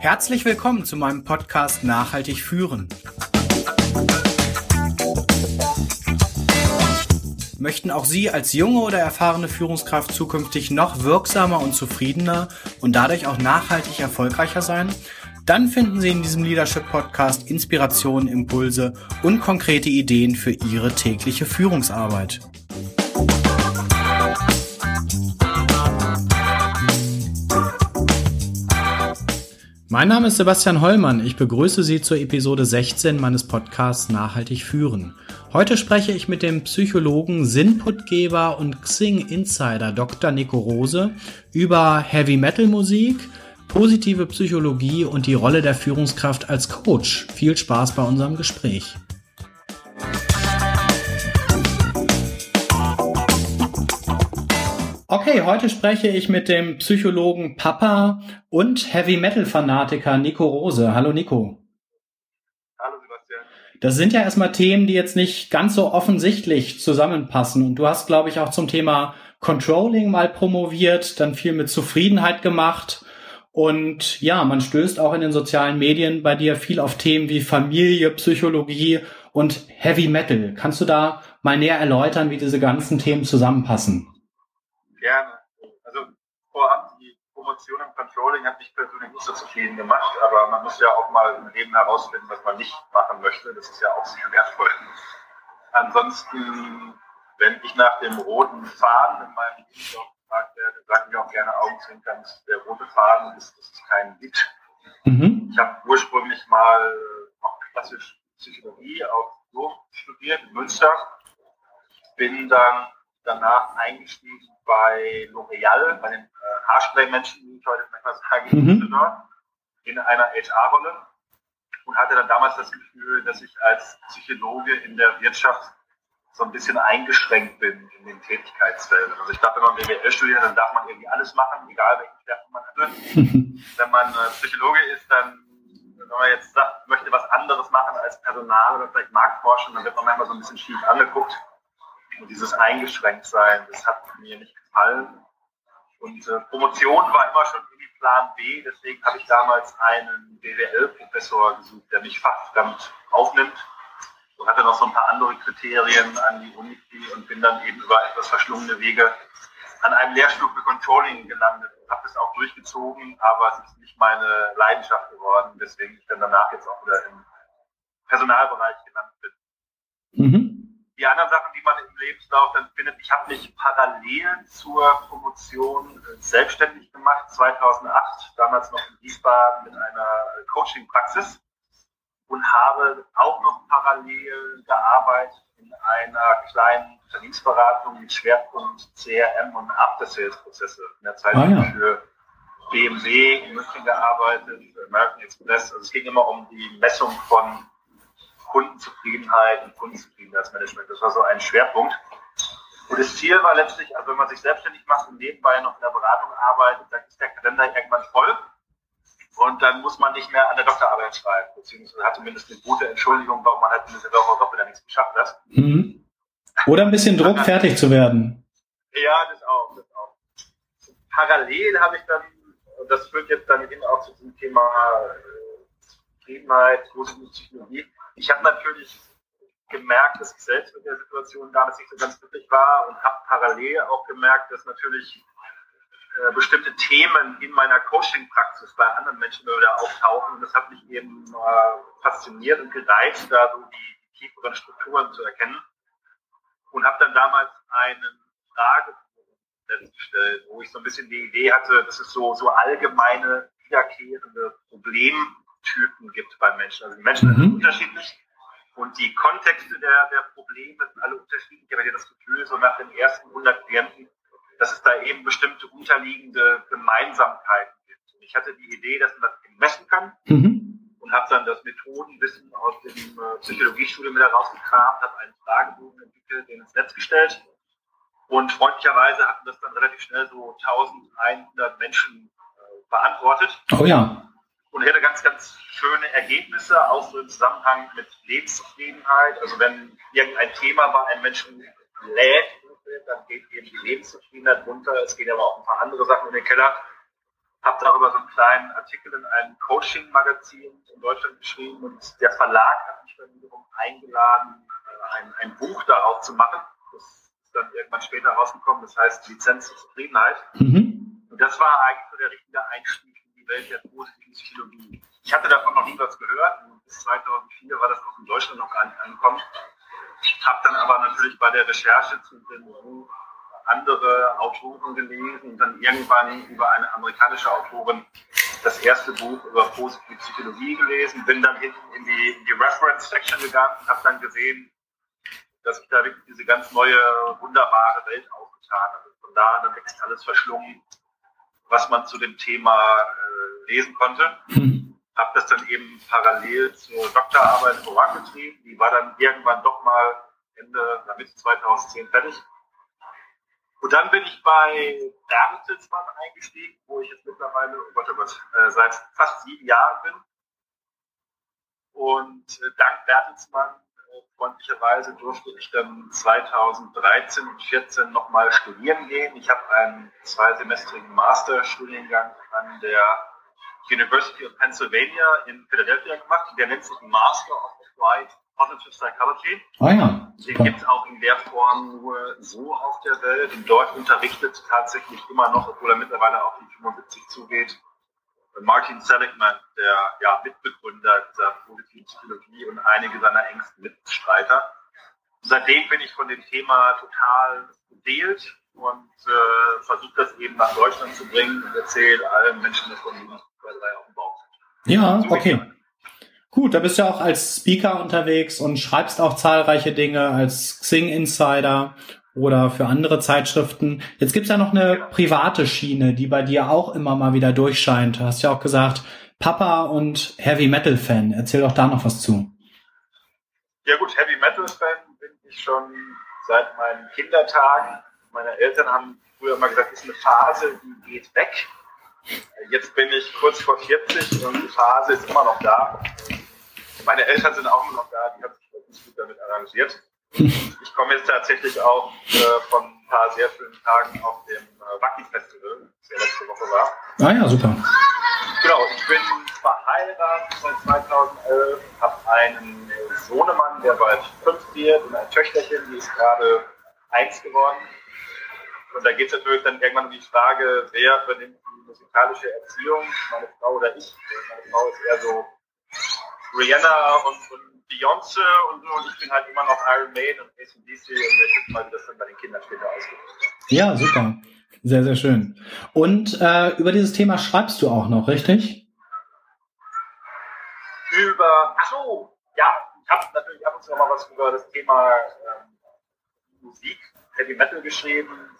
Herzlich willkommen zu meinem Podcast Nachhaltig führen. Möchten auch Sie als junge oder erfahrene Führungskraft zukünftig noch wirksamer und zufriedener und dadurch auch nachhaltig erfolgreicher sein? Dann finden Sie in diesem Leadership Podcast Inspirationen, Impulse und konkrete Ideen für Ihre tägliche Führungsarbeit. Mein Name ist Sebastian Hollmann. Ich begrüße Sie zur Episode 16 meines Podcasts Nachhaltig führen. Heute spreche ich mit dem Psychologen, Sinnputgeber und Xing Insider Dr. Nico Rose über Heavy Metal Musik, positive Psychologie und die Rolle der Führungskraft als Coach. Viel Spaß bei unserem Gespräch. Okay, heute spreche ich mit dem Psychologen Papa und Heavy Metal Fanatiker Nico Rose. Hallo Nico. Hallo Sebastian. Das sind ja erstmal Themen, die jetzt nicht ganz so offensichtlich zusammenpassen. Und du hast, glaube ich, auch zum Thema Controlling mal promoviert, dann viel mit Zufriedenheit gemacht. Und ja, man stößt auch in den sozialen Medien bei dir viel auf Themen wie Familie, Psychologie und Heavy Metal. Kannst du da mal näher erläutern, wie diese ganzen Themen zusammenpassen? Gerne. Also vorab, die Promotion im Controlling hat mich persönlich nicht so zufrieden gemacht, aber man muss ja auch mal im Leben herausfinden, was man nicht machen möchte. Das ist ja auch sehr wertvoll. Ansonsten, wenn ich nach dem roten Faden in meinem Lebenslauf gefragt werde, sage ich auch gerne augenzwinkernd, der rote Faden ist, das ist kein Lied. Mhm. Ich habe ursprünglich mal auch klassisch Psychologie auf Jurf studiert in Münster, bin dann danach eingestiegen bei L'Oreal, bei den äh, Haarspray-Menschen, wie ich heute manchmal sage, mhm. in einer HR-Rolle und hatte dann damals das Gefühl, dass ich als Psychologe in der Wirtschaft so ein bisschen eingeschränkt bin in den Tätigkeitsfeldern. Also ich dachte, wenn man BWL studiert, dann darf man irgendwie alles machen, egal welchen Schwerpunkt man hatte. wenn man äh, Psychologe ist, dann, wenn man jetzt sagt, möchte was anderes machen als Personal oder vielleicht Marktforschung, dann wird man manchmal so ein bisschen schief angeguckt. Und dieses Eingeschränktsein, das hat mir nicht gefallen. Und äh, Promotion war immer schon irgendwie Plan B, deswegen habe ich damals einen BWL-Professor gesucht, der mich fachfremd aufnimmt und hatte noch so ein paar andere Kriterien an die Uni und bin dann eben über etwas verschlungene Wege an einem Lehrstuhl für Controlling gelandet und habe das auch durchgezogen, aber es ist nicht meine Leidenschaft geworden, weswegen ich dann danach jetzt auch wieder im Personalbereich gelandet bin. Mhm die anderen Sachen, die man im Lebenslauf dann findet, ich habe mich parallel zur Promotion äh, selbstständig gemacht, 2008, damals noch in Wiesbaden mit einer Coaching-Praxis und habe auch noch parallel gearbeitet in einer kleinen Unternehmensberatung mit Schwerpunkt CRM und After-Sales-Prozesse. In der Zeit ah, ja. für BMW in München gearbeitet, für American Express. Also es ging immer um die Messung von Kundenzufriedenheit und Kundenzufriedenheitsmanagement. Das war so ein Schwerpunkt. Und das Ziel war letztlich, also wenn man sich selbstständig macht und nebenbei noch in der Beratung arbeitet, dann ist der Kalender irgendwann voll. Und dann muss man nicht mehr an der Doktorarbeit schreiben, beziehungsweise hat zumindest eine gute Entschuldigung, warum man halt in dieser Woche doch wieder nichts geschafft hat. Mhm. Oder ein bisschen Druck, fertig zu werden. Ja, das auch, das auch. Parallel habe ich dann, und das führt jetzt dann hin auch zu diesem Thema äh, Zufriedenheit, positive Psychologie, ich habe natürlich gemerkt, dass ich selbst mit der Situation damals nicht so ganz glücklich war und habe parallel auch gemerkt, dass natürlich äh, bestimmte Themen in meiner Coaching-Praxis bei anderen Menschen wieder auftauchen. Und das hat mich eben äh, fasziniert und gereizt, da so die, tieferen Strukturen zu erkennen. Und habe dann damals einen Fragebogen gestellt, wo ich so ein bisschen die Idee hatte, dass es so, so allgemeine, wiederkehrende Probleme Typen gibt bei Menschen. Also die Menschen mhm. sind unterschiedlich und die Kontexte der, der Probleme sind alle unterschiedlich. Ich habe hier das Gefühl, so nach den ersten 100 Klienten, dass es da eben bestimmte unterliegende Gemeinsamkeiten gibt. Und ich hatte die Idee, dass man das messen kann mhm. und habe dann das Methodenwissen aus dem äh, Psychologiestudium wieder rausgekramt, habe einen Fragebogen entwickelt, den ins Netz gestellt und freundlicherweise hatten das dann relativ schnell so 1100 Menschen äh, beantwortet. Oh ja und hätte ganz, ganz schöne Ergebnisse, auch so im Zusammenhang mit Lebenszufriedenheit. Also wenn irgendein Thema bei einem Menschen lädt, dann geht eben die Lebenszufriedenheit runter. Es gehen aber auch ein paar andere Sachen in den Keller. Habe darüber so einen kleinen Artikel in einem Coaching-Magazin in Deutschland geschrieben und der Verlag hat mich dann wiederum eingeladen, äh, ein, ein Buch darauf zu machen. Das ist dann irgendwann später rausgekommen. Das heißt Lizenz zur Zufriedenheit. Mhm. Und das war eigentlich so der richtige Einstieg Welt der positiven Psychologie. Ich hatte davon noch nie was gehört. Bis 2004 war das auch in Deutschland noch gar nicht angekommen. Habe dann aber natürlich bei der Recherche zu dem Buch andere Autoren gelesen und dann irgendwann über eine amerikanische Autorin das erste Buch über positive Psychologie gelesen, bin dann hinten in die, in die Reference Section gegangen und habe dann gesehen, dass ich da wirklich diese ganz neue, wunderbare Welt aufgetan habe. Von da an dann wirklich alles verschlungen, was man zu dem Thema äh, lesen konnte. Mhm habe das dann eben parallel zur Doktorarbeit vorangetrieben. Die war dann irgendwann doch mal Ende, Mitte 2010 fertig. Und dann bin ich bei Bertelsmann eingestiegen, wo ich jetzt mittlerweile, oh Gott, oh Gott, äh, seit fast sieben Jahren bin. Und äh, dank Bertelsmann freundlicherweise durfte ich dann 2013 und 2014 nochmal studieren gehen. Ich habe einen zweisemestrigen Masterstudiengang an der University of Pennsylvania in Philadelphia gemacht. Der nennt sich Master of Applied Positive Psychology. Ah ja. Den gibt es auch in der Form nur so auf der Welt. Und dort unterrichtet tatsächlich immer noch, obwohl er mittlerweile auf die 75 zugeht, Martin Seligman, der ja, Mitbegründer dieser positiven Psychologie und einige seiner engsten Mitstreiter. Seitdem bin ich von dem Thema total beseelt und äh, versuche das eben nach Deutschland zu bringen und erzähle allen Menschen davon, die nicht zwei, auf dem Bauch sind. Ja, so okay. Gut, da bist du auch als Speaker unterwegs und schreibst auch zahlreiche Dinge als Xing Insider oder für andere Zeitschriften. Jetzt gibt's ja noch eine private Schiene, die bei dir auch immer mal wieder durchscheint. Du hast ja auch gesagt, Papa und Heavy Metal Fan. Erzähl doch da noch was zu. Ja gut, Heavy Metal Fan bin ich schon seit meinen Kindertagen. Meine Eltern haben früher immer gesagt, das ist eine Phase, die geht weg. Jetzt bin ich kurz vor 40 und die Phase ist immer noch da. Meine Eltern sind auch immer noch da, die haben sich wirklich gut damit arrangiert. Ich komme jetzt tatsächlich auch äh, von ein paar sehr schönen Tagen auf dem äh, Wacken Festival, das ja letzte Woche war. Ah ja, super. Genau, ich bin verheiratet seit 2011, habe einen Sohnemann, der bald fünf wird und ein Töchterchen, die ist gerade eins geworden. Und da geht es natürlich dann irgendwann um die Frage, wer übernimmt musikalische Erziehung, meine Frau oder ich. Meine Frau ist eher so Rihanna und, und Beyoncé und so und ich bin halt immer noch Iron Maiden und ACDC und ich gucke mal, wie das dann bei den Kindern später ausgeht. Ja, super. Sehr, sehr schön. Und äh, über dieses Thema schreibst du auch noch, richtig? Über, ach so, ja, ich habe natürlich ab und zu noch mal was über das Thema ähm, Musik, Heavy Metal geschrieben,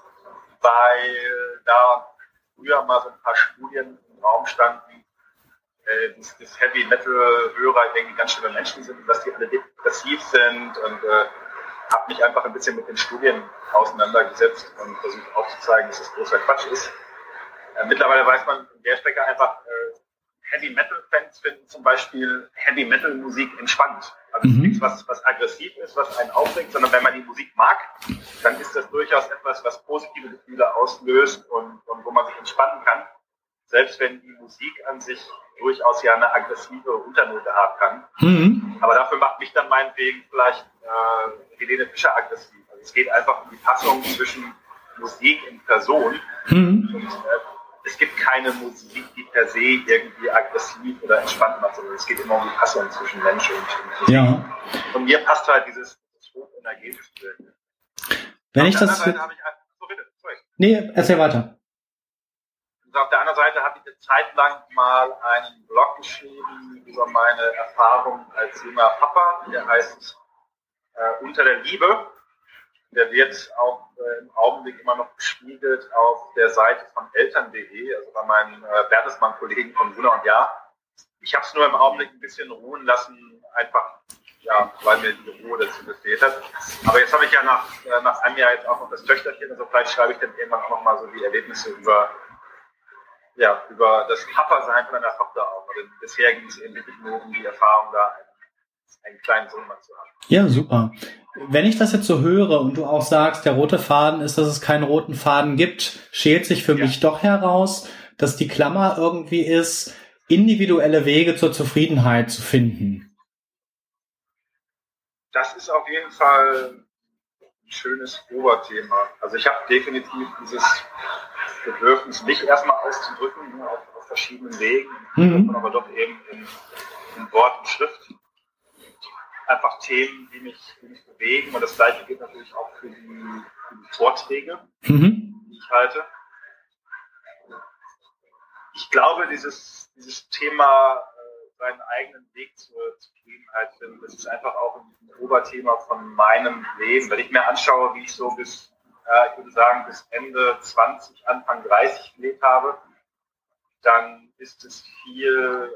weil da früher mal so ein paar Studien im Raum standen, äh, dass, dass Heavy Metal Hörer irgendwie ganz schlimme Menschen sind und dass die alle depressiv sind und äh, habe mich einfach ein bisschen mit den Studien auseinandergesetzt und versucht aufzuzeigen, dass das großer Quatsch ist. Äh, mittlerweile weiß man in der Strecke einfach, äh, Heavy Metal Fans finden zum Beispiel Heavy Metal Musik entspannt. Also mhm. nichts, was, was aggressiv ist, was einen aufregt, sondern wenn man die Musik mag, dann ist das durchaus etwas, was positive Gefühle auslöst und, und wo man sich entspannen kann. Selbst wenn die Musik an sich durchaus ja eine aggressive Unternote haben kann. Mhm. Aber dafür macht mich dann meinetwegen vielleicht äh, Helene Fischer aggressiv. Also es geht einfach um die Passung zwischen Musik und Person. Mhm. Und, äh, es gibt keine Musik, die per se irgendwie aggressiv oder entspannt macht, sondern es geht immer um die Passung zwischen Mensch und, Musik. Ja. Und mir passt halt dieses, dieses hochenergetische Bild. Wenn auf ich das. Seite ich, so bitte, sorry. Nee, erzähl weiter. Auf der anderen Seite habe ich eine Zeit lang mal einen Blog geschrieben über meine Erfahrung als junger Papa, der heißt äh, Unter der Liebe. Der wird auch äh, im Augenblick immer noch gespiegelt auf der Seite von eltern.de, also bei meinen äh, Bertelsmann-Kollegen von Wunder und Ja. Ich habe es nur im Augenblick ein bisschen ruhen lassen, einfach ja, weil mir die Ruhe dazu gefehlt hat. Aber jetzt habe ich ja nach, äh, nach einem Jahr jetzt auch noch das Töchterchen, also vielleicht schreibe ich dann irgendwann auch nochmal so die Erlebnisse über, ja, über das Papa-Sein von meiner Tochter auf. Also bisher ging es eben wirklich nur um die Erfahrung da, einen kleinen Sohn mal zu haben. Ja, super. Wenn ich das jetzt so höre und du auch sagst, der rote Faden ist, dass es keinen roten Faden gibt, schält sich für ja. mich doch heraus, dass die Klammer irgendwie ist, individuelle Wege zur Zufriedenheit zu finden. Das ist auf jeden Fall ein schönes Oberthema. Also ich habe definitiv dieses Bedürfnis, mich erstmal auszudrücken auf, auf verschiedenen Wegen, mhm. aber doch eben in, in Wort und Schrift einfach Themen, die mich, die mich bewegen. Und das gleiche gilt natürlich auch für die, für die Vorträge, mhm. die ich halte. Ich glaube, dieses, dieses Thema, äh, seinen eigenen Weg zur Zufriedenheit finden, das ist einfach auch ein, ein Oberthema von meinem Leben. Wenn ich mir anschaue, wie ich so bis, äh, ich würde sagen, bis Ende 20, Anfang 30 gelebt habe, dann ist es viel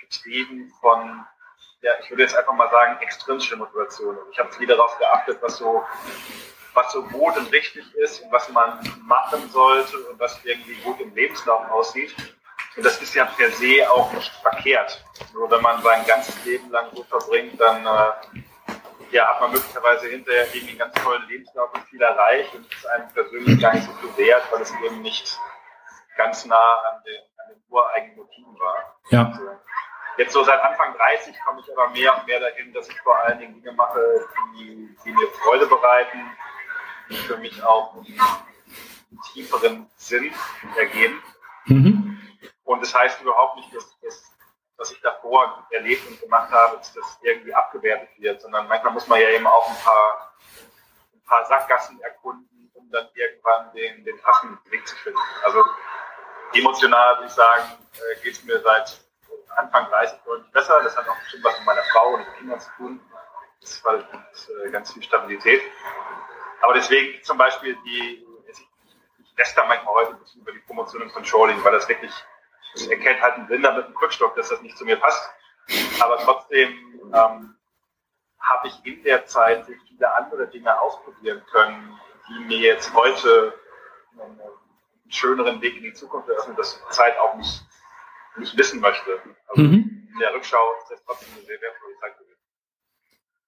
getrieben von ja, ich würde jetzt einfach mal sagen, extrinsische Motivation. Also ich habe viel darauf geachtet, was so, was so gut und richtig ist und was man machen sollte und was irgendwie gut im Lebenslauf aussieht. Und das ist ja per se auch nicht verkehrt. Nur wenn man sein ganzes Leben lang so verbringt, dann äh, ja, hat man möglicherweise hinterher irgendwie einen ganz tollen Lebenslauf und viel erreicht und ist einem persönlich gar nicht so viel wert, weil es eben nicht ganz nah an den, an den ureigenen Motiven war. Ja. Also, Jetzt so seit Anfang 30 komme ich aber mehr und mehr dahin, dass ich vor allen Dingen Dinge mache, die, die mir Freude bereiten, die für mich auch einen tieferen Sinn ergeben. Mhm. Und das heißt überhaupt nicht, dass, dass, was ich davor erlebt und gemacht habe, dass das irgendwie abgewertet wird, sondern manchmal muss man ja eben auch ein paar, ein paar Sackgassen erkunden, um dann irgendwann den, den passenden Weg zu finden. Also emotional würde ich sagen, äh, geht es mir seit Anfang 30 deutlich besser. Das hat auch bestimmt was mit meiner Frau und den Kindern zu tun. Das war äh, ganz viel Stabilität. Aber deswegen zum Beispiel die, ich läster manchmal heute ein bisschen über die Promotion im Controlling, weil das wirklich, das erkennt halt ein Blinder mit einem Krückstock, dass das nicht zu mir passt. Aber trotzdem ähm, habe ich in der Zeit viele andere Dinge ausprobieren können, die mir jetzt heute einen schöneren Weg in die Zukunft eröffnen, dass Zeit auch nicht nicht wissen möchte. Also mhm. in der Rückschau ist das trotzdem eine sehr wertvolle Zeit gewesen.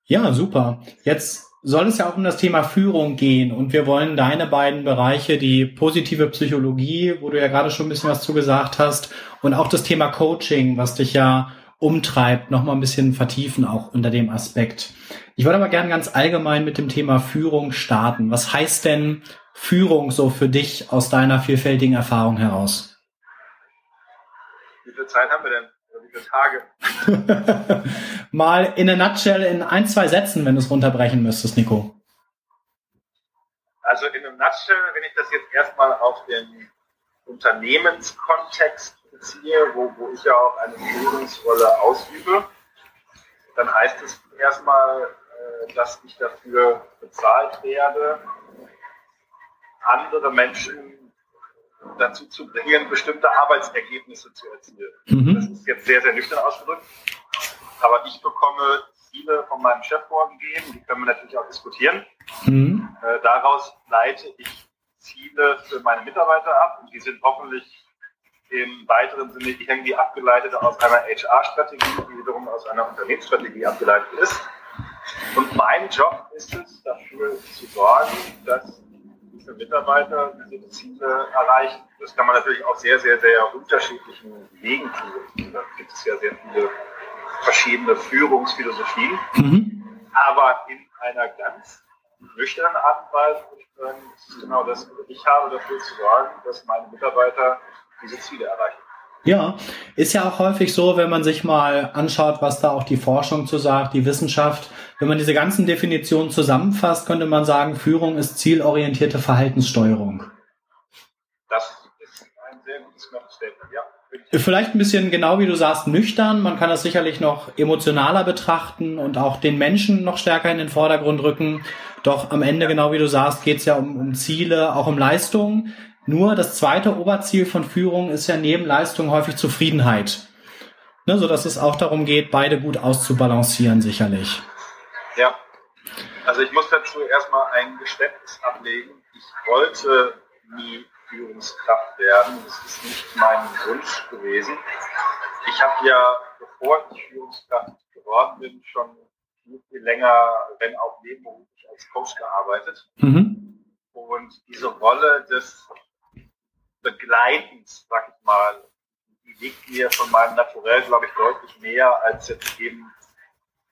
Ja, super. Jetzt soll es ja auch um das Thema Führung gehen und wir wollen deine beiden Bereiche, die positive Psychologie, wo du ja gerade schon ein bisschen was zugesagt hast, und auch das Thema Coaching, was dich ja umtreibt, noch mal ein bisschen vertiefen auch unter dem Aspekt. Ich würde aber gerne ganz allgemein mit dem Thema Führung starten. Was heißt denn Führung so für dich aus deiner vielfältigen Erfahrung heraus? viel Zeit haben wir denn? Viele Tage? Mal in a nutshell in ein, zwei Sätzen, wenn du es runterbrechen müsstest, Nico. Also in einem Nutshell, wenn ich das jetzt erstmal auf den Unternehmenskontext beziehe, wo, wo ich ja auch eine Führungsrolle ausübe, dann heißt es erstmal, äh, dass ich dafür bezahlt werde, andere Menschen dazu zu bringen, bestimmte Arbeitsergebnisse zu erzielen. Mhm. Das ist jetzt sehr, sehr nüchtern ausgedrückt. Aber ich bekomme Ziele von meinem Chef vorgegeben, die können wir natürlich auch diskutieren. Mhm. Äh, daraus leite ich Ziele für meine Mitarbeiter ab und die sind hoffentlich im weiteren Sinne irgendwie abgeleitet aus einer HR-Strategie, die wiederum aus einer Unternehmensstrategie abgeleitet ist. Und mein Job ist es, dafür zu sorgen, dass für Mitarbeiter diese Ziele erreichen. Das kann man natürlich auf sehr, sehr, sehr unterschiedlichen Wegen tun. Da gibt es ja sehr viele verschiedene Führungsphilosophien. Mhm. Aber in einer ganz nüchternen Art und Weise würde ich sagen, genau das, ich habe dafür zu sorgen, dass meine Mitarbeiter diese Ziele erreichen. Ja, ist ja auch häufig so, wenn man sich mal anschaut, was da auch die Forschung zu sagt, die Wissenschaft. Wenn man diese ganzen Definitionen zusammenfasst, könnte man sagen, Führung ist zielorientierte Verhaltenssteuerung. Das ist ein sehr gutes Statement, ja. Vielleicht ein bisschen genau wie du sagst, nüchtern. Man kann das sicherlich noch emotionaler betrachten und auch den Menschen noch stärker in den Vordergrund rücken. Doch am Ende, genau wie du sagst, geht es ja um, um Ziele, auch um Leistungen. Nur das zweite Oberziel von Führung ist ja neben Leistung häufig Zufriedenheit. Ne, so dass es auch darum geht, beide gut auszubalancieren, sicherlich. Ja. Also ich muss dazu erstmal ein Geständnis ablegen. Ich wollte nie Führungskraft werden. Das ist nicht mein Wunsch gewesen. Ich habe ja, bevor ich Führungskraft geworden bin, schon viel, viel länger, wenn auch nebenberuflich als Coach gearbeitet. Mhm. Und diese Rolle des Begleitens, sag ich mal, die liegt mir von meinem Naturell, glaube ich, deutlich mehr als jetzt eben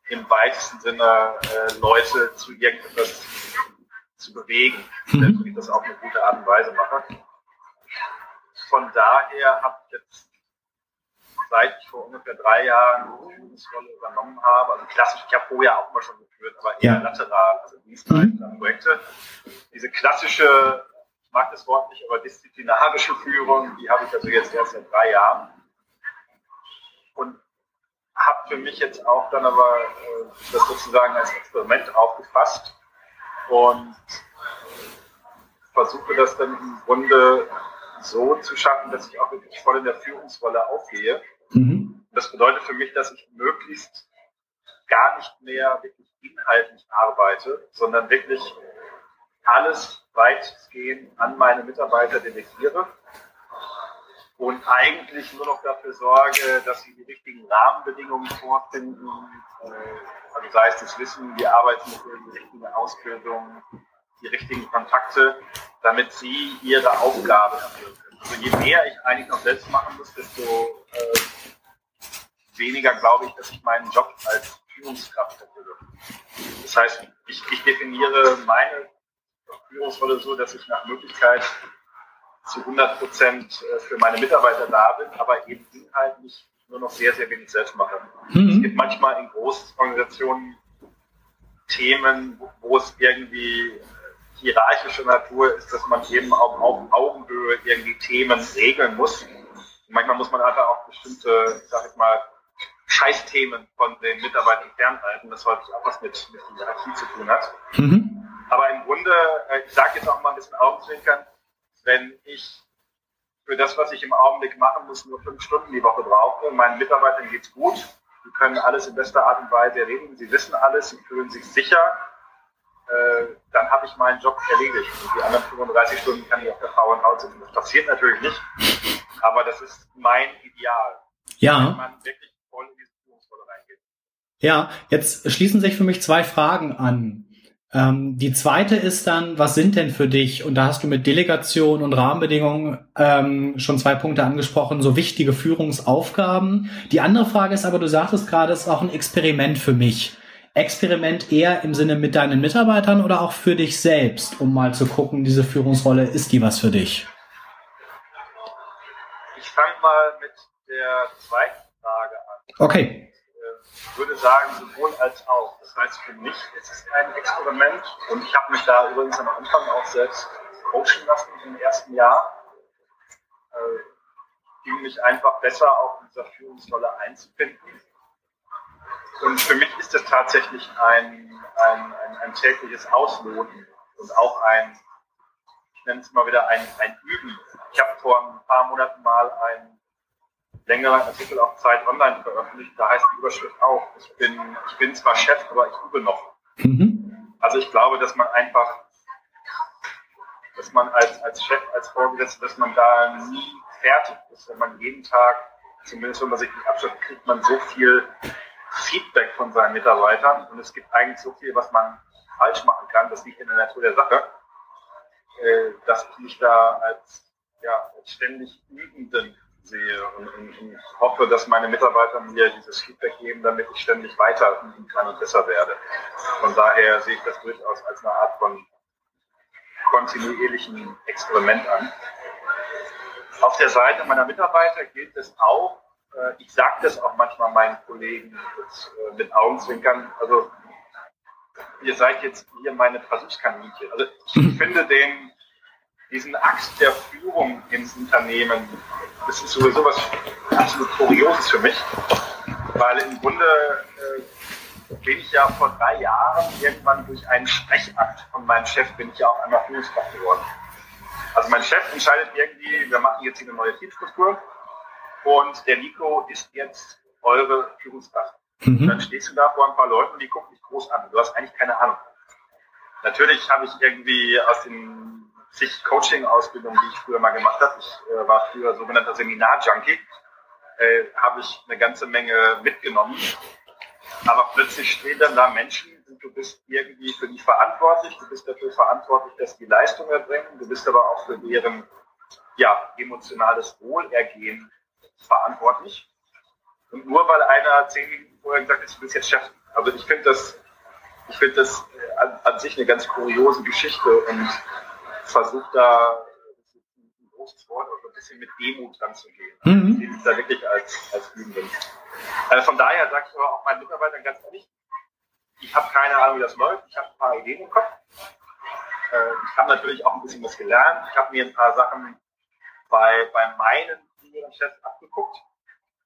im weitesten Sinne äh, Leute zu irgendetwas zu bewegen, mhm. wenn ich das auf eine gute Art und Weise mache. Von daher habe ich jetzt, seit ich vor ungefähr drei Jahren die Führungsrolle übernommen habe, also klassisch, ich habe vorher auch mal schon geführt, aber eher ja. lateral, also Dienstleister, mhm. Projekte. Diese klassische, mag das Wort nicht, aber disziplinarische Führung, die habe ich also jetzt erst seit drei Jahren. Und habe für mich jetzt auch dann aber äh, das sozusagen als Experiment aufgefasst und versuche das dann im Grunde so zu schaffen, dass ich auch wirklich voll in der Führungsrolle aufgehe. Mhm. Das bedeutet für mich, dass ich möglichst gar nicht mehr wirklich inhaltlich arbeite, sondern wirklich alles weitgehend an meine Mitarbeiter delegiere und eigentlich nur noch dafür sorge, dass sie die richtigen Rahmenbedingungen vorfinden, äh, also sei es das Wissen, die Arbeitsmittel, die richtige Ausbildung, die richtigen Kontakte, damit sie ihre Aufgabe erfüllen können. Also je mehr ich eigentlich noch selbst machen muss, desto äh, weniger glaube ich, dass ich meinen Job als Führungskraft erfülle. Das heißt, ich, ich definiere meine Führungsrolle so, dass ich nach Möglichkeit zu 100 Prozent äh, für meine Mitarbeiter da bin, aber eben inhaltlich nur noch sehr, sehr wenig selbst mache. Mhm. Es gibt manchmal in Großorganisationen Themen, wo es irgendwie hierarchische Natur ist, dass man eben auch auf Augenhöhe irgendwie Themen regeln muss. Und manchmal muss man einfach auch bestimmte, ich sag ich mal, Scheißthemen von den Mitarbeitern fernhalten, das häufig auch was mit, mit Hierarchie zu tun hat. Mhm. Aber im Grunde, äh, ich sage jetzt auch mal ein bisschen Augenzwinkern, wenn ich für das, was ich im Augenblick machen muss, nur fünf Stunden die Woche brauche, meinen Mitarbeitern geht's gut, sie können alles in bester Art und Weise reden, sie wissen alles, sie fühlen sich sicher, äh, dann habe ich meinen Job erledigt. Und die anderen 35 Stunden kann ich auf der Frauenhaut sitzen. Das passiert natürlich nicht, aber das ist mein Ideal. Ja. Wenn man wirklich voll in diese Führungsrolle reingeht. Ja, jetzt schließen sich für mich zwei Fragen an. Ähm, die zweite ist dann, was sind denn für dich, und da hast du mit Delegation und Rahmenbedingungen ähm, schon zwei Punkte angesprochen, so wichtige Führungsaufgaben. Die andere Frage ist aber, du sagtest gerade, es ist auch ein Experiment für mich. Experiment eher im Sinne mit deinen Mitarbeitern oder auch für dich selbst, um mal zu gucken, diese Führungsrolle, ist die was für dich? Ich fange mal mit der zweiten Frage an. Okay. Ich würde sagen, sowohl als auch. Das heißt, für mich ist es ein Experiment und ich habe mich da übrigens am Anfang auch selbst coachen lassen im ersten Jahr. Äh, ging mich einfach besser in dieser Führungsrolle einzufinden und für mich ist das tatsächlich ein, ein, ein, ein tägliches Ausloten und auch ein, ich nenne es mal wieder ein, ein Üben. Ich habe vor ein paar Monaten mal einen längeren Artikel auf Zeit Online veröffentlicht. Da heißt die Überschrift auch, ich bin, ich bin zwar Chef, aber ich übe noch. Mhm. Also ich glaube, dass man einfach, dass man als, als Chef, als Vorgesetzter, dass man da nie fertig ist, wenn man jeden Tag, zumindest wenn man sich nicht abschafft, kriegt man so viel Feedback von seinen Mitarbeitern und es gibt eigentlich so viel, was man falsch machen kann, das liegt in der Natur der Sache, äh, dass ich mich da als, ja, als ständig Übenden sehe und, und, und, hoffe, dass meine Mitarbeiter mir dieses Feedback geben, damit ich ständig weiter üben kann und besser werde. Von daher sehe ich das durchaus als eine Art von kontinuierlichen Experiment an. Auf der Seite meiner Mitarbeiter gilt es auch, äh, ich sage das auch manchmal meinen Kollegen mit, mit Augenzwinkern. Also ihr seid jetzt hier meine Versuchskaninchen. Also ich finde den, diesen Akt der Führung ins Unternehmen, das ist sowieso was absolut Kurioses für mich, weil im Grunde äh, bin ich ja vor drei Jahren irgendwann durch einen Sprechakt von meinem Chef bin ich ja auch einmal Führungskraft geworden. Also mein Chef entscheidet irgendwie, wir machen jetzt hier eine neue Teamstruktur und der Nico ist jetzt eure Führungskraft. Mhm. Dann stehst du da vor ein paar Leuten und die gucken dich groß an. Du hast eigentlich keine Ahnung. Natürlich habe ich irgendwie aus den zig Coaching-Ausbildungen, die ich früher mal gemacht habe, ich äh, war früher sogenannter Seminar-Junkie, äh, habe ich eine ganze Menge mitgenommen. aber plötzlich stehen dann da Menschen und du bist irgendwie für die verantwortlich, du bist dafür verantwortlich, dass die Leistung erbringen, du bist aber auch für deren ja, emotionales Wohlergehen verantwortlich. Und nur weil einer zehn Minuten vorher gesagt hat, du bist jetzt Chef. Also ich finde das, ich finde das an, an, sich eine ganz kuriose Geschichte und versuche da ein großes Wort, also ein bisschen mit Demut ranzugehen. Mhm. Ich sehe mich da wirklich als, als Übenden. Also von daher sage ich aber auch meinen Mitarbeitern ganz ehrlich, ich habe keine Ahnung, wie das läuft. Ich habe ein paar Ideen im Kopf. Äh, ich habe natürlich auch ein bisschen was gelernt. Ich habe mir ein paar Sachen bei, bei meinen früheren Chefs abgeguckt.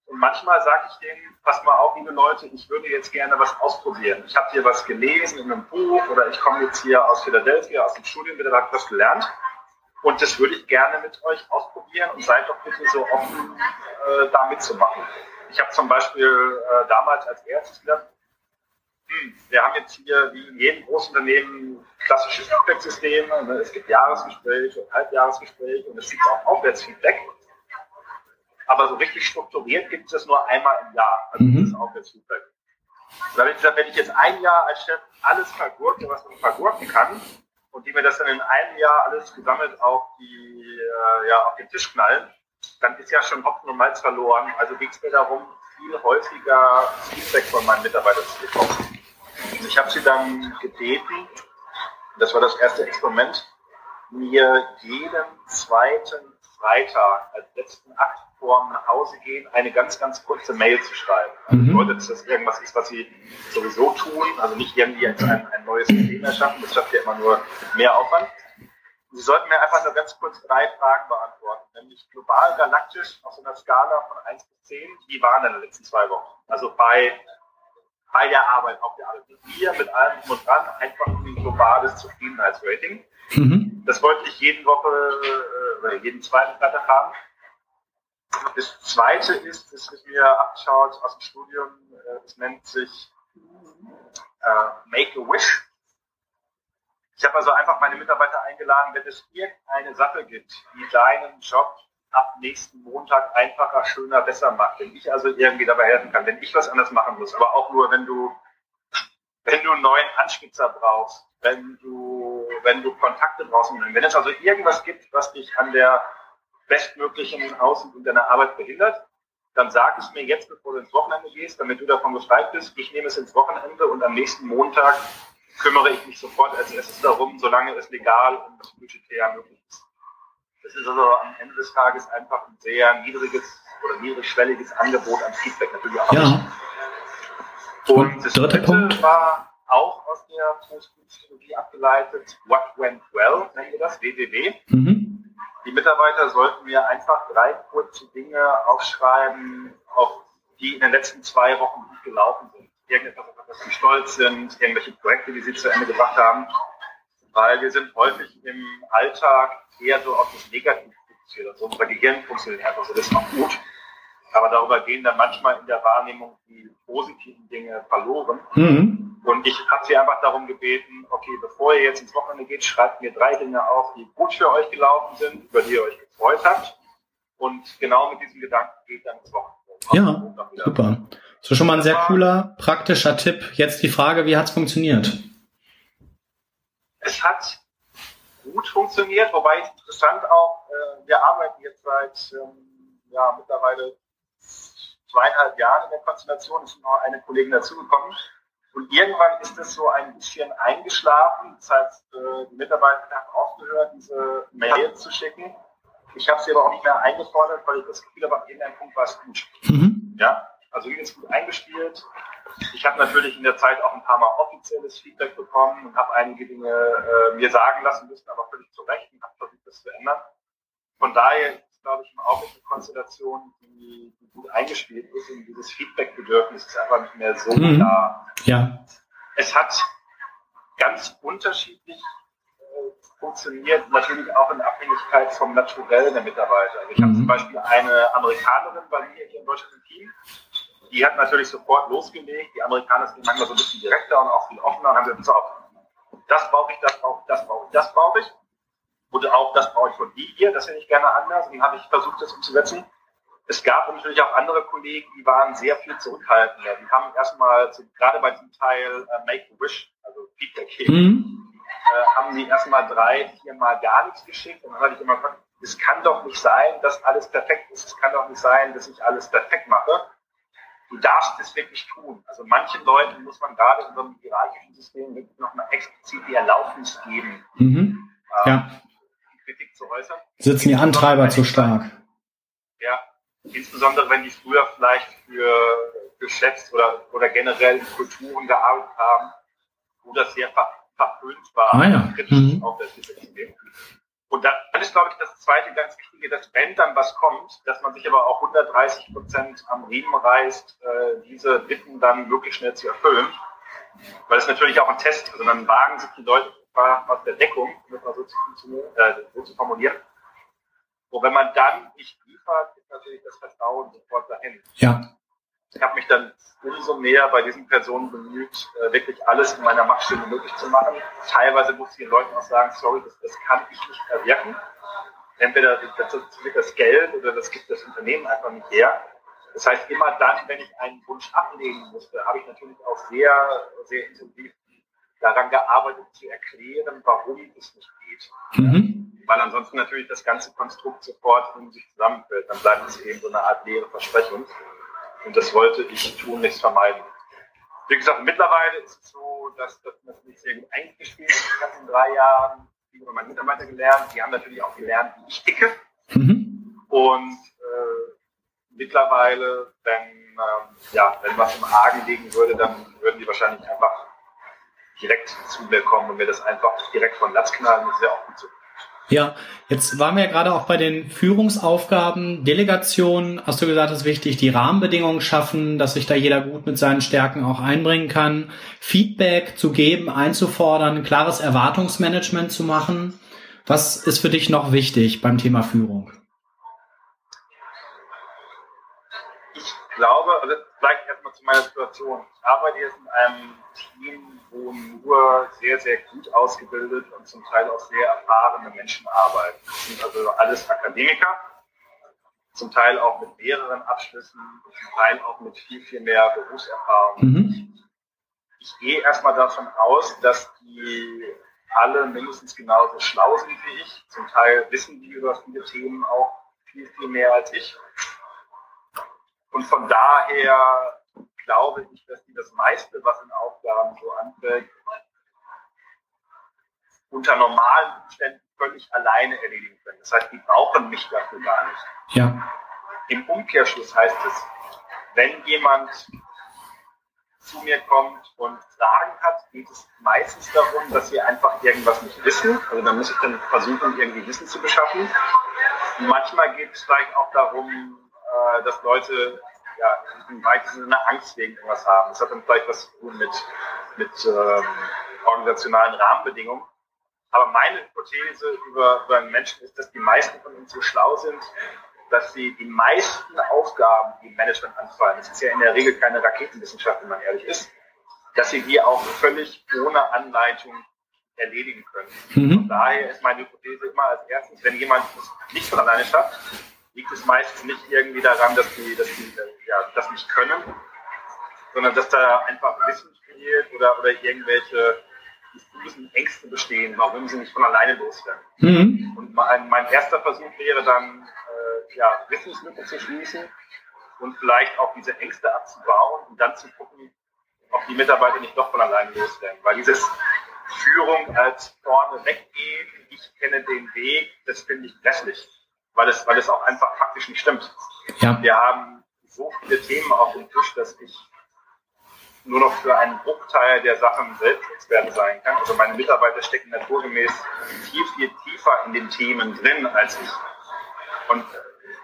Und manchmal sage ich denen, pass mal auf, liebe Leute, ich würde jetzt gerne was ausprobieren. Ich habe hier was gelesen in einem Buch oder ich komme jetzt hier aus Philadelphia, aus dem Studium, bitte habe was gelernt. Und das würde ich gerne mit euch ausprobieren und seid doch bitte so offen, äh, da mitzumachen. Ich habe zum Beispiel äh, damals als erstes gedacht, hm, wir haben jetzt hier wie in jedem Großunternehmen klassische Feedback-Systeme. Ne? Es gibt Jahresgespräche und Halbjahresgespräche und es gibt auch Aufwärtsfeedback. Aber so richtig strukturiert gibt es das nur einmal im Jahr, also mhm. das Aufwärtsfeedback. Und da habe ich gesagt, wenn ich jetzt ein Jahr als Chef alles vergurke, was man vergurken kann, und die mir das dann in einem Jahr alles gesammelt auf, die, äh, ja, auf den Tisch knallen, dann ist ja schon Hopfen und Malz verloren. Also ging es mir darum, viel häufiger Feedback von meinen Mitarbeitern zu bekommen. Und ich habe sie dann gebeten, das war das erste Experiment, mir jeden zweiten Freitag als letzten Akt vorm nach Hause gehen, eine ganz, ganz kurze Mail zu schreiben. Also mhm. bedeutet, dass das irgendwas ist, was sie sowieso tun, also nicht irgendwie ein, ein neues System erschaffen, das schafft ja immer nur mehr Aufwand. Sie sollten mir einfach nur ganz kurz drei Fragen beantworten, nämlich global, galaktisch, auf so einer Skala von 1 bis 10, wie waren denn die letzten zwei Wochen? Also bei, bei der Arbeit, auf der Arbeit. Wir mit allem drum und dran, einfach ein globales Zufriedenheitsrating. Mhm. Das wollte ich jeden Woche äh, oder jeden zweiten Freitag haben. Das zweite ist, das ich mir abgeschaut aus dem Studium, äh, das nennt sich äh, Make a Wish. Ich habe also einfach meine Mitarbeiter eingeladen, wenn es irgendeine Sache gibt, die deinen Job ab nächsten Montag einfacher, schöner, besser macht, wenn ich also irgendwie dabei helfen kann, wenn ich was anders machen muss, aber auch nur, wenn du, wenn du einen neuen Anspitzer brauchst, wenn du, wenn du Kontakte brauchst, wenn es also irgendwas gibt, was dich an der bestmöglichen Außen- und deiner Arbeit behindert, dann sag es mir jetzt, bevor du ins Wochenende gehst, damit du davon befreit bist. Ich nehme es ins Wochenende und am nächsten Montag kümmere ich mich sofort als erstes darum, solange es legal und budgetär möglich ist. Das ist also am Ende des Tages einfach ein sehr niedriges oder niedrigschwelliges Angebot an Feedback natürlich auch. Ja. Und das dritte Punkt war auch aus der Postpsychologie abgeleitet, What Went Well, nennen wir das, WWW. Mhm. Die Mitarbeiter sollten mir einfach drei kurze Dinge aufschreiben, auf die in den letzten zwei Wochen gut gelaufen sind irgendetwas, auf das sie stolz sind, irgendwelche Projekte, die sie zu Ende gebracht haben. Weil wir sind häufig im Alltag eher so auf das Negative fokussiert. Also unser Gehirn funktioniert einfach so, das ist auch gut. Aber darüber gehen dann manchmal in der Wahrnehmung die positiven Dinge verloren. Mhm. Und ich habe sie einfach darum gebeten, okay, bevor ihr jetzt ins Wochenende geht, schreibt mir drei Dinge auf, die gut für euch gelaufen sind, über die ihr euch gefreut habt. Und genau mit diesem Gedanken geht dann ins Wochenende. Ja, super. So schon mal ein sehr cooler, praktischer Tipp. Jetzt die Frage, wie hat es funktioniert? Es hat gut funktioniert, wobei es interessant auch, äh, wir arbeiten jetzt seit ähm, ja, mittlerweile zweieinhalb Jahren in der Konstellation, es ist noch eine Kollegin dazugekommen. Und irgendwann ist es so ein bisschen eingeschlafen. Das heißt, äh, die Mitarbeiter haben aufgehört, diese Mail zu schicken. Ich habe sie aber auch nicht mehr eingefordert, weil ich das Gefühl habe, an irgendeinem Punkt war es gut. Mhm. Ja, also ging es gut eingespielt. Ich habe natürlich in der Zeit auch ein paar Mal offizielles Feedback bekommen und habe einige Dinge äh, mir sagen lassen müssen, aber völlig zu Recht und habe versucht, das zu ändern. Von daher glaube ich, im Augenblick eine Konstellation, die, die, gut eingespielt ist und dieses Feedback-Bedürfnis ist einfach nicht mehr so mhm. da. Ja. Es hat ganz unterschiedlich äh, funktioniert, natürlich auch in Abhängigkeit vom Naturell der Mitarbeiter. Also ich mhm. habe zum Beispiel eine Amerikanerin bei mir hier in Deutschland im Team, die hat natürlich sofort losgelegt. Die Amerikaner sind manchmal so ein bisschen direkter und auch viel offener und haben gesagt, so, das brauche ich, das brauche ich, das brauche ich, das brauche ich. Und auch das brauche ich von dir, das hätte ich gerne anders. Und dann habe ich versucht, das umzusetzen. Es gab natürlich auch andere Kollegen, die waren sehr viel zurückhaltender. Die haben erstmal, gerade bei diesem Teil äh, Make a Wish, also Feedback mhm. äh, haben die erstmal drei, vier Mal gar nichts geschickt. Und dann hatte ich immer gesagt, es kann doch nicht sein, dass alles perfekt ist. Es kann doch nicht sein, dass ich alles perfekt mache. Du darfst es wirklich tun. Also manchen Leuten muss man gerade in so einem hierarchischen System wirklich nochmal explizit die Erlaubnis geben, mhm. ja. Äußern. Sitzen die Antreiber zu stark? Ja, insbesondere wenn die früher vielleicht für geschätzt oder, oder generell in Kulturen gearbeitet haben, wo das sehr ver verpönt war, ah, ja. kritisch mhm. auf das System. Und dann ist, glaube ich, das zweite ganz wichtige, dass wenn dann was kommt, dass man sich aber auch 130 Prozent am Riemen reißt, äh, diese Bitten dann möglichst schnell zu erfüllen. Weil es natürlich auch ein Test, also dann wagen sich die Leute aus der Deckung, um das mal so zu, äh, so zu formulieren. Und wenn man dann nicht liefert, ist natürlich das Vertrauen sofort dahin. Ja. Ich habe mich dann umso mehr bei diesen Personen bemüht, äh, wirklich alles in meiner Machtstelle möglich zu machen. Teilweise musste ich den Leuten auch sagen, sorry, das, das kann ich nicht erwirken. Entweder das, das Geld oder das gibt das Unternehmen einfach nicht her. Das heißt, immer dann, wenn ich einen Wunsch ablehnen musste, habe ich natürlich auch sehr, sehr intensiv daran gearbeitet, zu erklären, warum es nicht geht. Mhm. Weil ansonsten natürlich das ganze Konstrukt sofort in sich zusammenfällt. Dann bleibt es eben so eine Art leere Versprechung. Und das wollte ich tun, nichts vermeiden. Wie gesagt, mittlerweile ist es so, dass das natürlich sehr gut eingespielt ist. Ich habe in drei Jahren viel über meine Mitarbeiter gelernt. Die haben natürlich auch gelernt, wie ich ticke. Mhm. Und äh, mittlerweile, wenn, ähm, ja, wenn was im Argen liegen würde, dann würden die wahrscheinlich einfach direkt zu mir kommen und mir das einfach direkt von Latz knallen. Ist ja auch gut so. Ja, jetzt waren wir ja gerade auch bei den Führungsaufgaben, Delegation, hast du gesagt, ist wichtig, die Rahmenbedingungen schaffen, dass sich da jeder gut mit seinen Stärken auch einbringen kann, Feedback zu geben, einzufordern, klares Erwartungsmanagement zu machen. Was ist für dich noch wichtig beim Thema Führung? Ich glaube, also vielleicht erstmal zu meiner Situation. Ich arbeite jetzt in einem Team, wo nur sehr, sehr gut ausgebildet und zum Teil auch sehr erfahrene Menschen arbeiten. Das sind also alles Akademiker, zum Teil auch mit mehreren Abschlüssen, zum Teil auch mit viel, viel mehr Berufserfahrung. Mhm. Ich gehe erstmal davon aus, dass die alle mindestens genauso schlau sind wie ich. Zum Teil wissen die über viele Themen auch viel, viel mehr als ich. Und von daher glaube ich, dass die das meiste, was in Aufgaben so anfällt, unter normalen Umständen völlig alleine erledigen können. Das heißt, die brauchen mich dafür gar nicht. Ja. Im Umkehrschluss heißt es, wenn jemand zu mir kommt und Fragen hat, geht es meistens darum, dass wir einfach irgendwas nicht wissen. Also dann muss ich dann versuchen, irgendwie Wissen zu beschaffen. Und manchmal geht es vielleicht auch darum, äh, dass Leute ja, im weitesten Sinne Angst wegen irgendwas haben. Das hat dann vielleicht was zu tun mit, mit ähm, organisationalen Rahmenbedingungen. Aber meine Hypothese über, über einen Menschen ist, dass die meisten von uns so schlau sind, dass sie die meisten Aufgaben, die im Management anfallen, das ist ja in der Regel keine Raketenwissenschaft, wenn man ehrlich ist, dass sie die auch völlig ohne Anleitung erledigen können. Mhm. Von daher ist meine Hypothese immer als erstes, wenn jemand es nicht von alleine schafft, liegt es meistens nicht irgendwie daran, dass die, dass die ja, das nicht können, sondern dass da einfach Wissen fehlt oder, oder irgendwelche diffusen Ängste bestehen, warum sie nicht von alleine loswerden. Mhm. Und mein, mein erster Versuch wäre dann, äh, ja, Wissenslücke zu schließen und vielleicht auch diese Ängste abzubauen und dann zu gucken, ob die Mitarbeiter nicht doch von alleine loswerden. Weil dieses Führung als vorne weggehen, ich kenne den Weg, das finde ich grässlich weil es, weil es auch einfach faktisch nicht stimmt. Ja. Wir haben so viele Themen auf dem Tisch, dass ich nur noch für einen Bruchteil der Sachen selbst Experte sein kann. Also meine Mitarbeiter stecken naturgemäß viel, viel tiefer in den Themen drin als ich. Und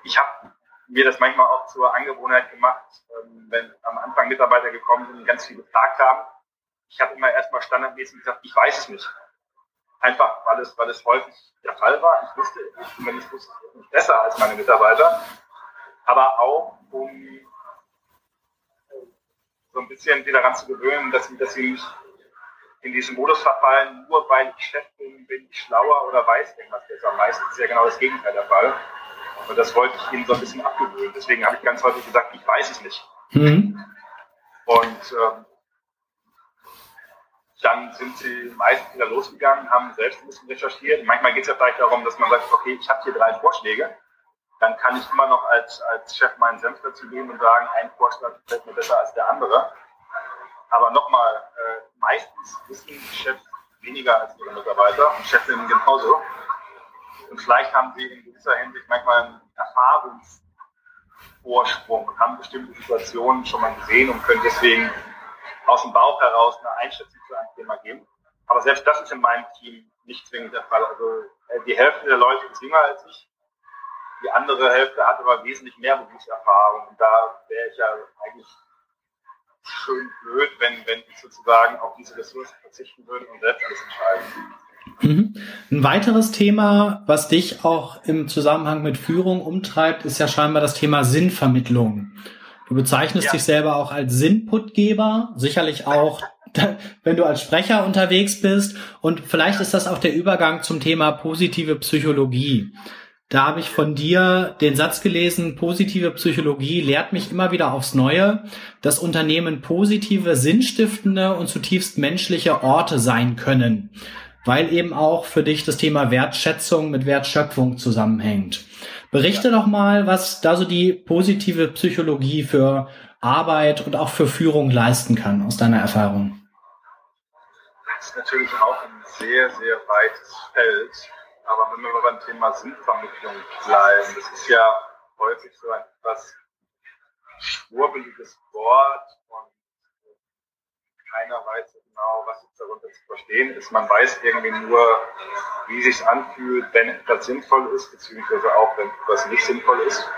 ich habe mir das manchmal auch zur Angewohnheit gemacht, ähm, wenn am Anfang Mitarbeiter gekommen sind und ganz viel gefragt haben. Ich habe immer erstmal standardmäßig gesagt, ich weiß es nicht. Einfach, weil es, weil es häufig der Fall war. Ich wusste nicht, ich wusste es nicht besser als meine Mitarbeiter. Aber auch, um so ein bisschen wieder daran zu gewöhnen, dass sie, dass sie nicht in diesen Modus verfallen, nur weil ich Chef bin, bin ich schlauer oder weiß irgendwas besser. Meistens ist ja genau das Gegenteil der Fall. Und das wollte ich ihnen so ein bisschen abgewöhnen. Deswegen habe ich ganz häufig gesagt, ich weiß es nicht. Mhm. Und ähm, dann sind sie meistens wieder losgegangen, haben selbst ein bisschen recherchiert. Manchmal geht es ja vielleicht darum, dass man sagt, okay, ich habe hier drei Vorschläge. Dann kann ich immer noch als, als Chef meinen Senf dazu geben und sagen, ein Vorschlag gefällt mir besser als der andere. Aber nochmal, äh, meistens wissen Chefs weniger als ihre Mitarbeiter und Chefinnen genauso. Und vielleicht haben sie in gewisser Hinsicht manchmal einen Erfahrungsvorsprung und haben bestimmte Situationen schon mal gesehen und können deswegen aus dem Bauch heraus eine Einschätzung zu einem Thema geben. Aber selbst das ist in meinem Team nicht zwingend der Fall. Also äh, die Hälfte der Leute ist jünger als ich. Die andere Hälfte hat aber wesentlich mehr Berufserfahrung. Und da wäre ich ja eigentlich schön blöd, wenn, wenn die sozusagen auf diese Ressourcen verzichten würden und selbst alles entscheiden. Mhm. Ein weiteres Thema, was dich auch im Zusammenhang mit Führung umtreibt, ist ja scheinbar das Thema Sinnvermittlung. Du bezeichnest ja. dich selber auch als Sinnputgeber, sicherlich auch, wenn du als Sprecher unterwegs bist. Und vielleicht ist das auch der Übergang zum Thema positive Psychologie. Da habe ich von dir den Satz gelesen, positive Psychologie lehrt mich immer wieder aufs Neue, dass Unternehmen positive, sinnstiftende und zutiefst menschliche Orte sein können, weil eben auch für dich das Thema Wertschätzung mit Wertschöpfung zusammenhängt. Berichte ja. doch mal, was da so die positive Psychologie für Arbeit und auch für Führung leisten kann aus deiner Erfahrung. Ist natürlich auch ein sehr, sehr weites Feld aber wenn wir beim Thema Sinnvermittlung bleiben, das ist ja häufig so ein etwas schwurbeliges Wort und keiner weiß genau, was jetzt darunter zu verstehen ist. Man weiß irgendwie nur, wie sich anfühlt, wenn etwas sinnvoll ist, beziehungsweise auch, wenn etwas nicht sinnvoll ist.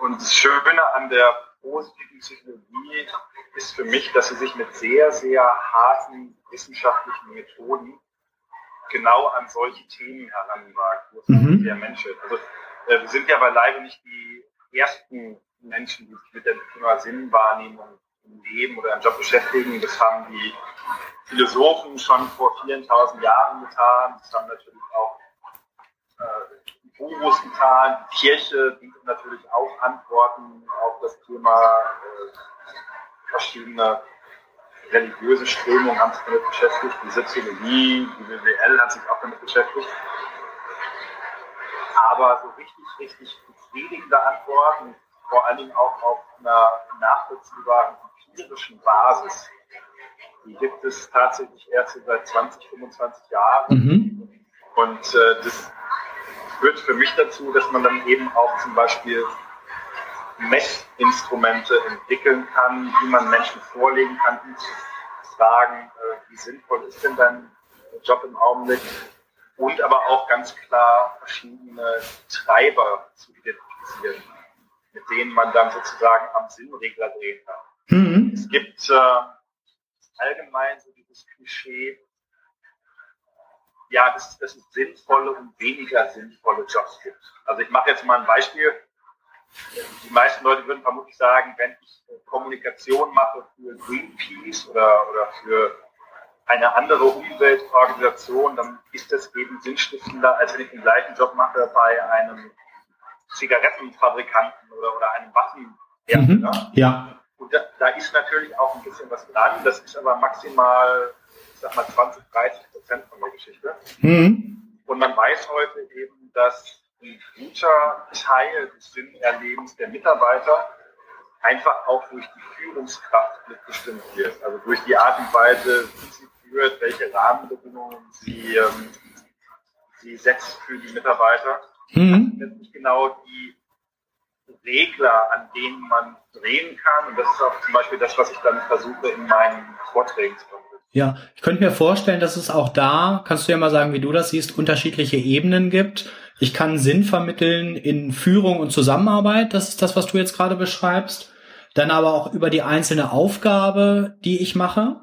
Und das Schöne an der positiven Psychologie ist für mich, dass sie sich mit sehr, sehr harten wissenschaftlichen Methoden genau an solche Themen heranwagt, wo es mhm. der Mensch ist. Also äh, wir sind ja beileibe nicht die ersten Menschen, die sich mit dem Thema Sinnwahrnehmung im Leben oder im Job beschäftigen. Das haben die Philosophen schon vor vielen tausend Jahren getan. Das haben natürlich auch äh, die Gurus getan. Die Kirche bietet natürlich auch Antworten auf das Thema äh, verschiedene religiöse Strömungen haben sich damit beschäftigt, die Soziologie, die BWL hat sich auch damit beschäftigt. Aber so richtig, richtig befriedigende Antworten, vor allen Dingen auch auf einer nachvollziehbaren empirischen Basis, die gibt es tatsächlich erst seit 20, 25 Jahren. Mhm. Und äh, das führt für mich dazu, dass man dann eben auch zum Beispiel Messinstrumente entwickeln kann, die man Menschen vorlegen kann, um zu fragen, äh, wie sinnvoll ist denn dein Job im Augenblick? Und aber auch ganz klar verschiedene Treiber zu identifizieren, mit denen man dann sozusagen am Sinnregler drehen kann. Mhm. Es gibt äh, allgemein so dieses Klischee, ja, dass, dass es sinnvolle und weniger sinnvolle Jobs gibt. Also ich mache jetzt mal ein Beispiel die meisten Leute würden vermutlich sagen, wenn ich Kommunikation mache für Greenpeace oder, oder für eine andere Umweltorganisation, dann ist das eben sinnstiftender, als wenn ich den gleichen Job mache bei einem Zigarettenfabrikanten oder, oder einem Waffenhersteller. Mhm, ja. Und da, da, ist natürlich auch ein bisschen was dran. Das ist aber maximal, ich sag mal, 20, 30 Prozent von der Geschichte. Mhm. Und man weiß heute eben, dass ein guter Teil des Sinnerlebens der Mitarbeiter einfach auch durch die Führungskraft mitbestimmt wird. Also durch die Art und Weise, wie sie führt, welche Rahmenbedingungen sie, ähm, sie setzt für die Mitarbeiter. Mhm. Das sind nicht genau die Regler, an denen man drehen kann. Und das ist auch zum Beispiel das, was ich dann versuche in meinen Vorträgen zu vermitteln. Ja, ich könnte mir vorstellen, dass es auch da, kannst du ja mal sagen, wie du das siehst, unterschiedliche Ebenen gibt. Ich kann Sinn vermitteln in Führung und Zusammenarbeit, das ist das, was du jetzt gerade beschreibst. Dann aber auch über die einzelne Aufgabe, die ich mache.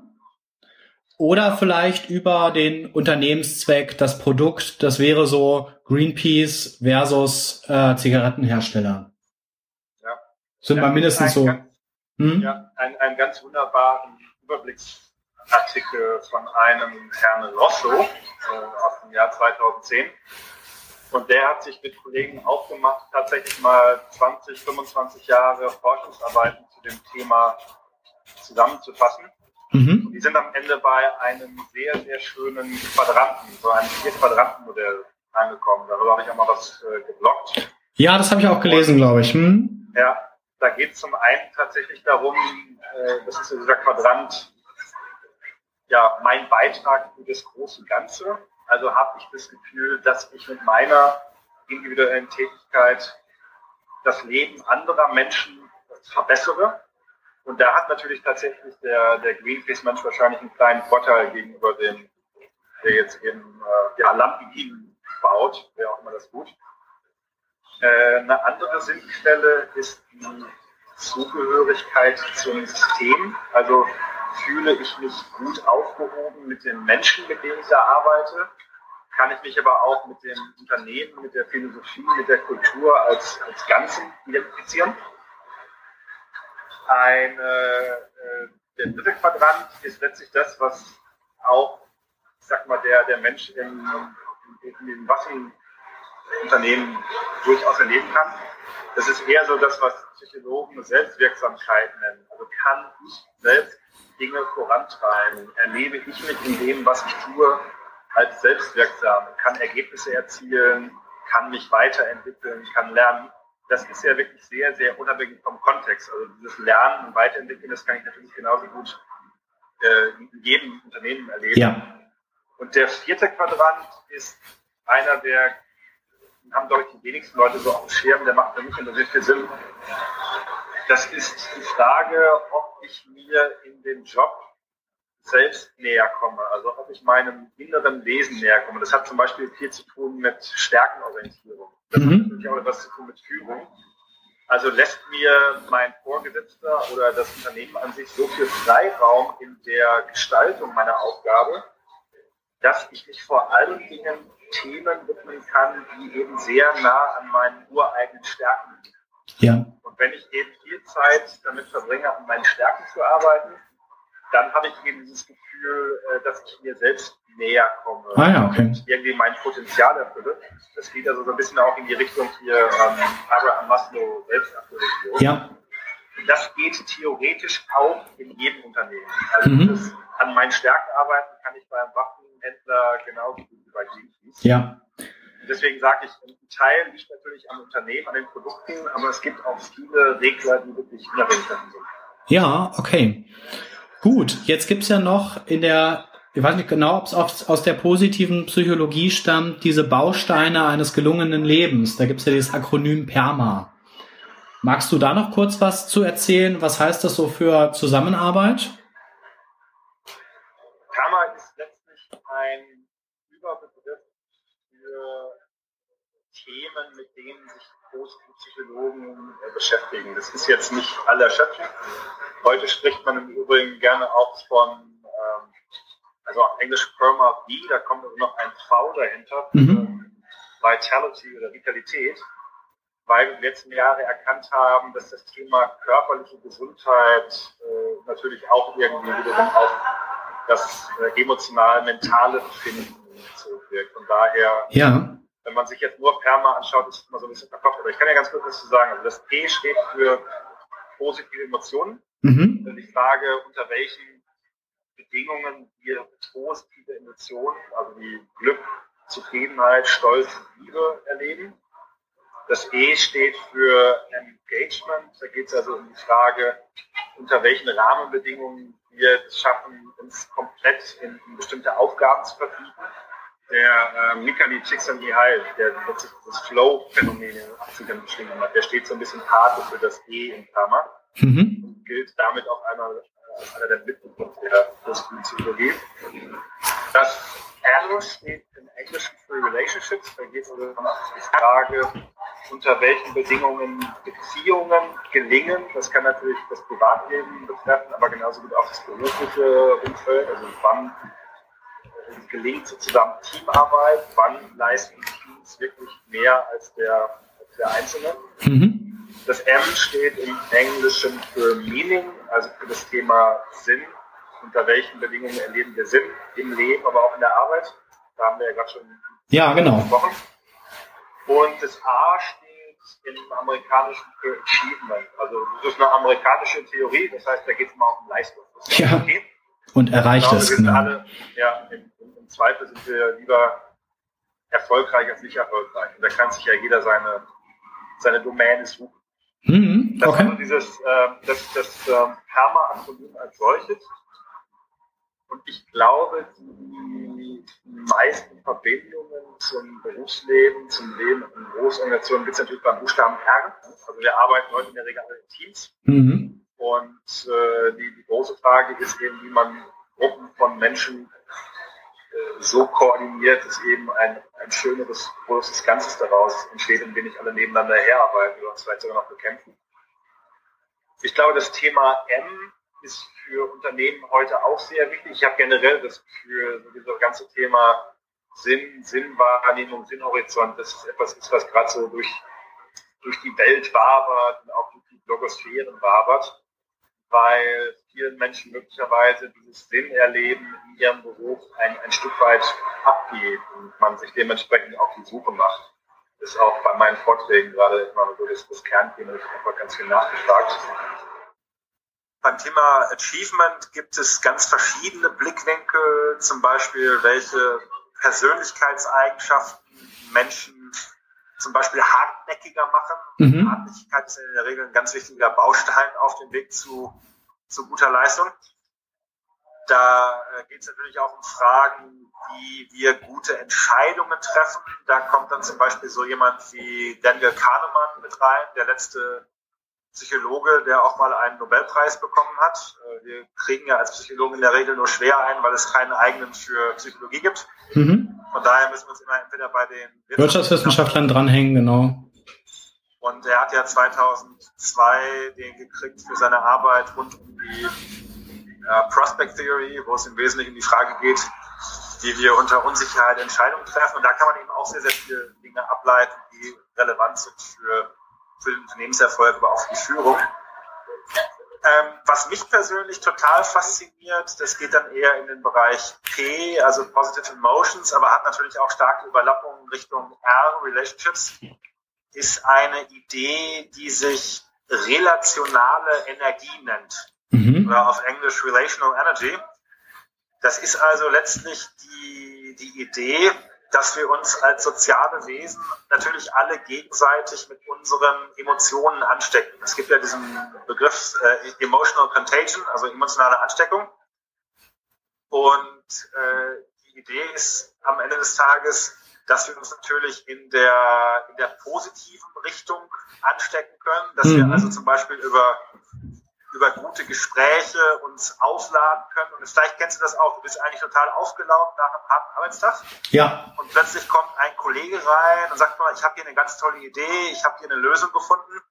Oder vielleicht über den Unternehmenszweck, das Produkt, das wäre so Greenpeace versus äh, Zigarettenhersteller. Ja. Sind ja, mal mindestens so. Ganz, hm? Ja, ein, ein ganz wunderbaren Überblicks Artikel von einem Herrn Rosso äh, aus dem Jahr 2010. Und der hat sich mit Kollegen aufgemacht, tatsächlich mal 20, 25 Jahre Forschungsarbeiten zu dem Thema zusammenzufassen. Mhm. Die sind am Ende bei einem sehr, sehr schönen Quadranten, so einem Vier-Quadranten-Modell angekommen. Darüber habe ich auch mal was äh, geblockt. Ja, das habe ich auch gelesen, glaube ich. Hm? Ja, da geht es zum einen tatsächlich darum, äh, das ist dieser Quadrant, ja, mein Beitrag für das große Ganze. Also habe ich das Gefühl, dass ich mit meiner individuellen Tätigkeit das Leben anderer Menschen verbessere. Und da hat natürlich tatsächlich der, der Greenpeace-Mensch wahrscheinlich einen kleinen Vorteil gegenüber dem, der jetzt eben äh, ja, Lampen baut, wer auch immer das tut. Äh, eine andere Sinnquelle ist die Zugehörigkeit zum System. Also fühle ich mich gut aufgehoben mit den Menschen, mit denen ich da arbeite? Kann ich mich aber auch mit dem Unternehmen, mit der Philosophie, mit der Kultur als, als Ganzen identifizieren? Ein, äh, der dritte Quadrant ist letztlich das, was auch, ich sag mal, der, der Mensch in, in, in den Waffenunternehmen durchaus erleben kann. Das ist eher so das, was Psychologen Selbstwirksamkeit nennen. Also kann ich selbst Dinge vorantreiben? Erlebe ich mich in dem, was ich tue, als selbstwirksam? Kann Ergebnisse erzielen? Kann mich weiterentwickeln? Kann lernen? Das ist ja wirklich sehr, sehr unabhängig vom Kontext. Also dieses Lernen und Weiterentwickeln, das kann ich natürlich genauso gut äh, in jedem Unternehmen erleben. Ja. Und der vierte Quadrant ist einer, der haben, glaube ich, die wenigsten Leute so auf dem Schirm, der macht für mich immer sehr viel Sinn. Das ist die Frage, ob ich mir in dem Job selbst näher komme, also ob ich meinem inneren Wesen näher komme. Das hat zum Beispiel viel zu tun mit Stärkenorientierung. Das mhm. hat natürlich auch etwas zu tun mit Führung. Also lässt mir mein Vorgesetzter oder das Unternehmen an sich so viel Freiraum in der Gestaltung meiner Aufgabe, dass ich mich vor allen Dingen Themen widmen kann, die eben sehr nah an meinen ureigenen Stärken liegen. Ja. Und wenn ich eben viel Zeit damit verbringe, an meinen Stärken zu arbeiten, dann habe ich eben dieses Gefühl, äh, dass ich mir selbst näher komme ah, ja, okay. und irgendwie mein Potenzial erfülle. Das geht also so ein bisschen auch in die Richtung hier ähm, Abraham Maslow Selbsterfüllung. Ja. Das geht theoretisch auch in jedem Unternehmen. Also mhm. das, an meinen Stärken arbeiten kann ich beim Waffenhändler genauso gut bei Greenpeace. Ja deswegen sage ich, ein Teil liegt natürlich am Unternehmen, an den Produkten, aber es gibt auch viele Regler, die wirklich unabhängig sind. Ja, okay. Gut, jetzt gibt's ja noch in der, ich weiß nicht genau, ob es aus der positiven Psychologie stammt, diese Bausteine eines gelungenen Lebens. Da gibt's ja dieses Akronym PERMA. Magst du da noch kurz was zu erzählen? Was heißt das so für Zusammenarbeit? PERMA ist letztlich ein Überbegriff für Themen, mit denen sich Psychologen äh, beschäftigen. Das ist jetzt nicht allerschöpfend. Heute spricht man im Übrigen gerne auch von, ähm, also auf Englisch Perma V, da kommt also noch ein V dahinter, mhm. Vitality oder Vitalität, weil wir in den letzten Jahren erkannt haben, dass das Thema körperliche Gesundheit äh, natürlich auch irgendwie wiederum auf das äh, emotional-mentale Befinden zurückwirkt. Von daher ja wenn man sich jetzt nur Perma anschaut, ist es immer so ein bisschen verkopft. Aber ich kann ja ganz kurz was zu sagen. Also das P steht für positive Emotionen. Mhm. Also die Frage, unter welchen Bedingungen wir positive Emotionen, also wie Glück, Zufriedenheit, Stolz, Liebe erleben. Das E steht für Engagement. Da geht es also um die Frage, unter welchen Rahmenbedingungen wir es schaffen, uns komplett in, in bestimmte Aufgaben zu vertiefen der äh, Mikhail Csikszentmihalyi, der letztlich das Flow-Phänomen in den 80ern beschrieben hat, der steht so ein bisschen Pate für das E in Klammer mhm. und gilt damit auch einmal als einer der Mitbegründer der Psychologie. Das R steht im Englischen für Relationships, da geht es also um die Frage, unter welchen Bedingungen Beziehungen gelingen. Das kann natürlich das Privatleben betreffen, aber genauso gut auch das berufliche Umfeld, also wann gelingt sozusagen Teamarbeit, wann leisten Teams wirklich mehr als der, als der Einzelne. Mhm. Das M steht im Englischen für Meaning, also für das Thema Sinn. Unter welchen Bedingungen erleben wir Sinn im Leben, aber auch in der Arbeit? Da haben wir ja gerade schon ja, genau. gesprochen. Und das A steht im amerikanischen für Achievement. Also das ist eine amerikanische Theorie, das heißt, da geht es mal um Leistung. Ja. Und erreicht es. Genau. Alle, ja, im, im, Zweifel sind wir lieber erfolgreich als nicht erfolgreich. Und da kann sich ja jeder seine, seine Domäne suchen. Mhm, okay. Das ist dieses, äh, das, das ähm, Perma-Akronym als solches. Und ich glaube, die meisten Verbindungen zum Berufsleben, zum Leben in Großorganisationen gibt es natürlich beim Buchstaben R. Also wir arbeiten heute in der Regel in Teams. Mhm. Und äh, die, die große Frage ist eben, wie man Gruppen von Menschen äh, so koordiniert, dass eben ein, ein schöneres, großes Ganzes daraus entsteht, in dem nicht alle nebeneinander herarbeiten oder uns vielleicht sogar noch bekämpfen. Ich glaube, das Thema M ist für Unternehmen heute auch sehr wichtig. Ich habe generell das Gefühl, so dieses ganze Thema Sinn, Sinnwahrnehmung, Sinnhorizont, das ist etwas ist, was gerade so durch, durch die Welt wabert und auch durch die Blogosphären wabert, weil vielen Menschen möglicherweise dieses Sinnerleben in ihrem Beruf ein, ein Stück weit abgeht und man sich dementsprechend auf die Suche macht. Das ist auch bei meinen Vorträgen gerade immer so das, das Kernthema, das einfach ganz viel nachgefragt beim Thema Achievement gibt es ganz verschiedene Blickwinkel, zum Beispiel welche Persönlichkeitseigenschaften Menschen zum Beispiel hartnäckiger machen. Mhm. Hartnäckigkeit ist in der Regel ein ganz wichtiger Baustein auf dem Weg zu, zu guter Leistung. Da äh, geht es natürlich auch um Fragen, wie wir gute Entscheidungen treffen. Da kommt dann zum Beispiel so jemand wie Daniel Kahnemann mit rein, der letzte Psychologe, der auch mal einen Nobelpreis bekommen hat. Äh, wir kriegen ja als Psychologen in der Regel nur schwer ein, weil es keinen eigenen für Psychologie gibt. Mhm. Von daher müssen wir uns immer entweder bei den Wirtschaftswissenschaftlern dranhängen, genau. Und er hat ja 2002 den gekriegt für seine Arbeit rund um die äh, Prospect Theory, wo es im Wesentlichen die Frage geht, wie wir unter Unsicherheit Entscheidungen treffen. Und da kann man eben auch sehr, sehr viele Dinge ableiten, die relevant sind für für den Unternehmenserfolg, aber auch für die Führung. Ähm, was mich persönlich total fasziniert, das geht dann eher in den Bereich P, also Positive Emotions, aber hat natürlich auch starke Überlappungen Richtung R, Relationships, ist eine Idee, die sich relationale Energie nennt. Mhm. Oder auf Englisch Relational Energy. Das ist also letztlich die, die Idee, dass wir uns als soziale Wesen natürlich alle gegenseitig mit unseren Emotionen anstecken. Es gibt ja diesen Begriff äh, Emotional Contagion, also emotionale Ansteckung. Und äh, die Idee ist am Ende des Tages, dass wir uns natürlich in der, in der positiven Richtung anstecken können, dass mhm. wir also zum Beispiel über über gute Gespräche uns aufladen können. Und vielleicht kennst du das auch. Du bist eigentlich total aufgelaufen nach einem harten Arbeitstag. Ja. Und plötzlich kommt ein Kollege rein und sagt mal, ich habe hier eine ganz tolle Idee, ich habe hier eine Lösung gefunden.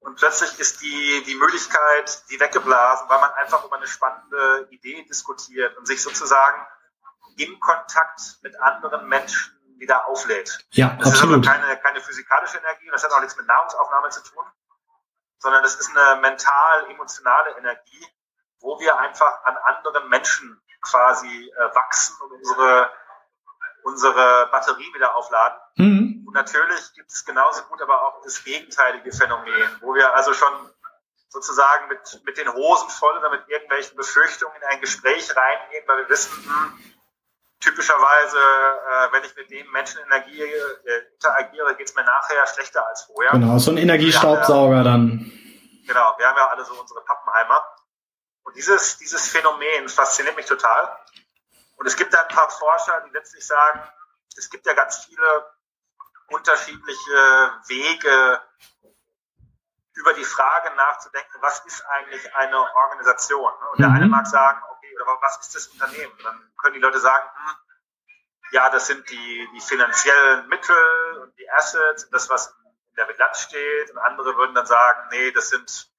Und plötzlich ist die, die Müdigkeit, die weggeblasen, weil man einfach über eine spannende Idee diskutiert und sich sozusagen im Kontakt mit anderen Menschen wieder auflädt. Ja, das absolut. ist aber keine, keine physikalische Energie, das hat auch nichts mit Nahrungsaufnahme zu tun, sondern es ist eine mental-emotionale Energie, wo wir einfach an anderen Menschen quasi äh, wachsen und unsere, unsere Batterie wieder aufladen. Mhm. Und natürlich gibt es genauso gut aber auch das gegenteilige Phänomen, wo wir also schon sozusagen mit, mit den Hosen voll oder mit irgendwelchen Befürchtungen in ein Gespräch reingehen, weil wir wissen, hm, typischerweise, äh, wenn ich mit dem Menschen Energie äh, interagiere, geht es mir nachher schlechter als vorher. Genau, so ein Energiestaubsauger dann. Genau, wir haben ja alle so unsere Pappenheimer. Und dieses, dieses Phänomen fasziniert mich total. Und es gibt da ein paar Forscher, die letztlich sagen, es gibt ja ganz viele unterschiedliche Wege, über die Frage nachzudenken, was ist eigentlich eine Organisation? Und der mhm. eine mag sagen, okay, oder was ist das Unternehmen? dann können die Leute sagen, hm, ja, das sind die, die finanziellen Mittel und die Assets, das, was der Bilanz steht. Und andere würden dann sagen, nee, das sind,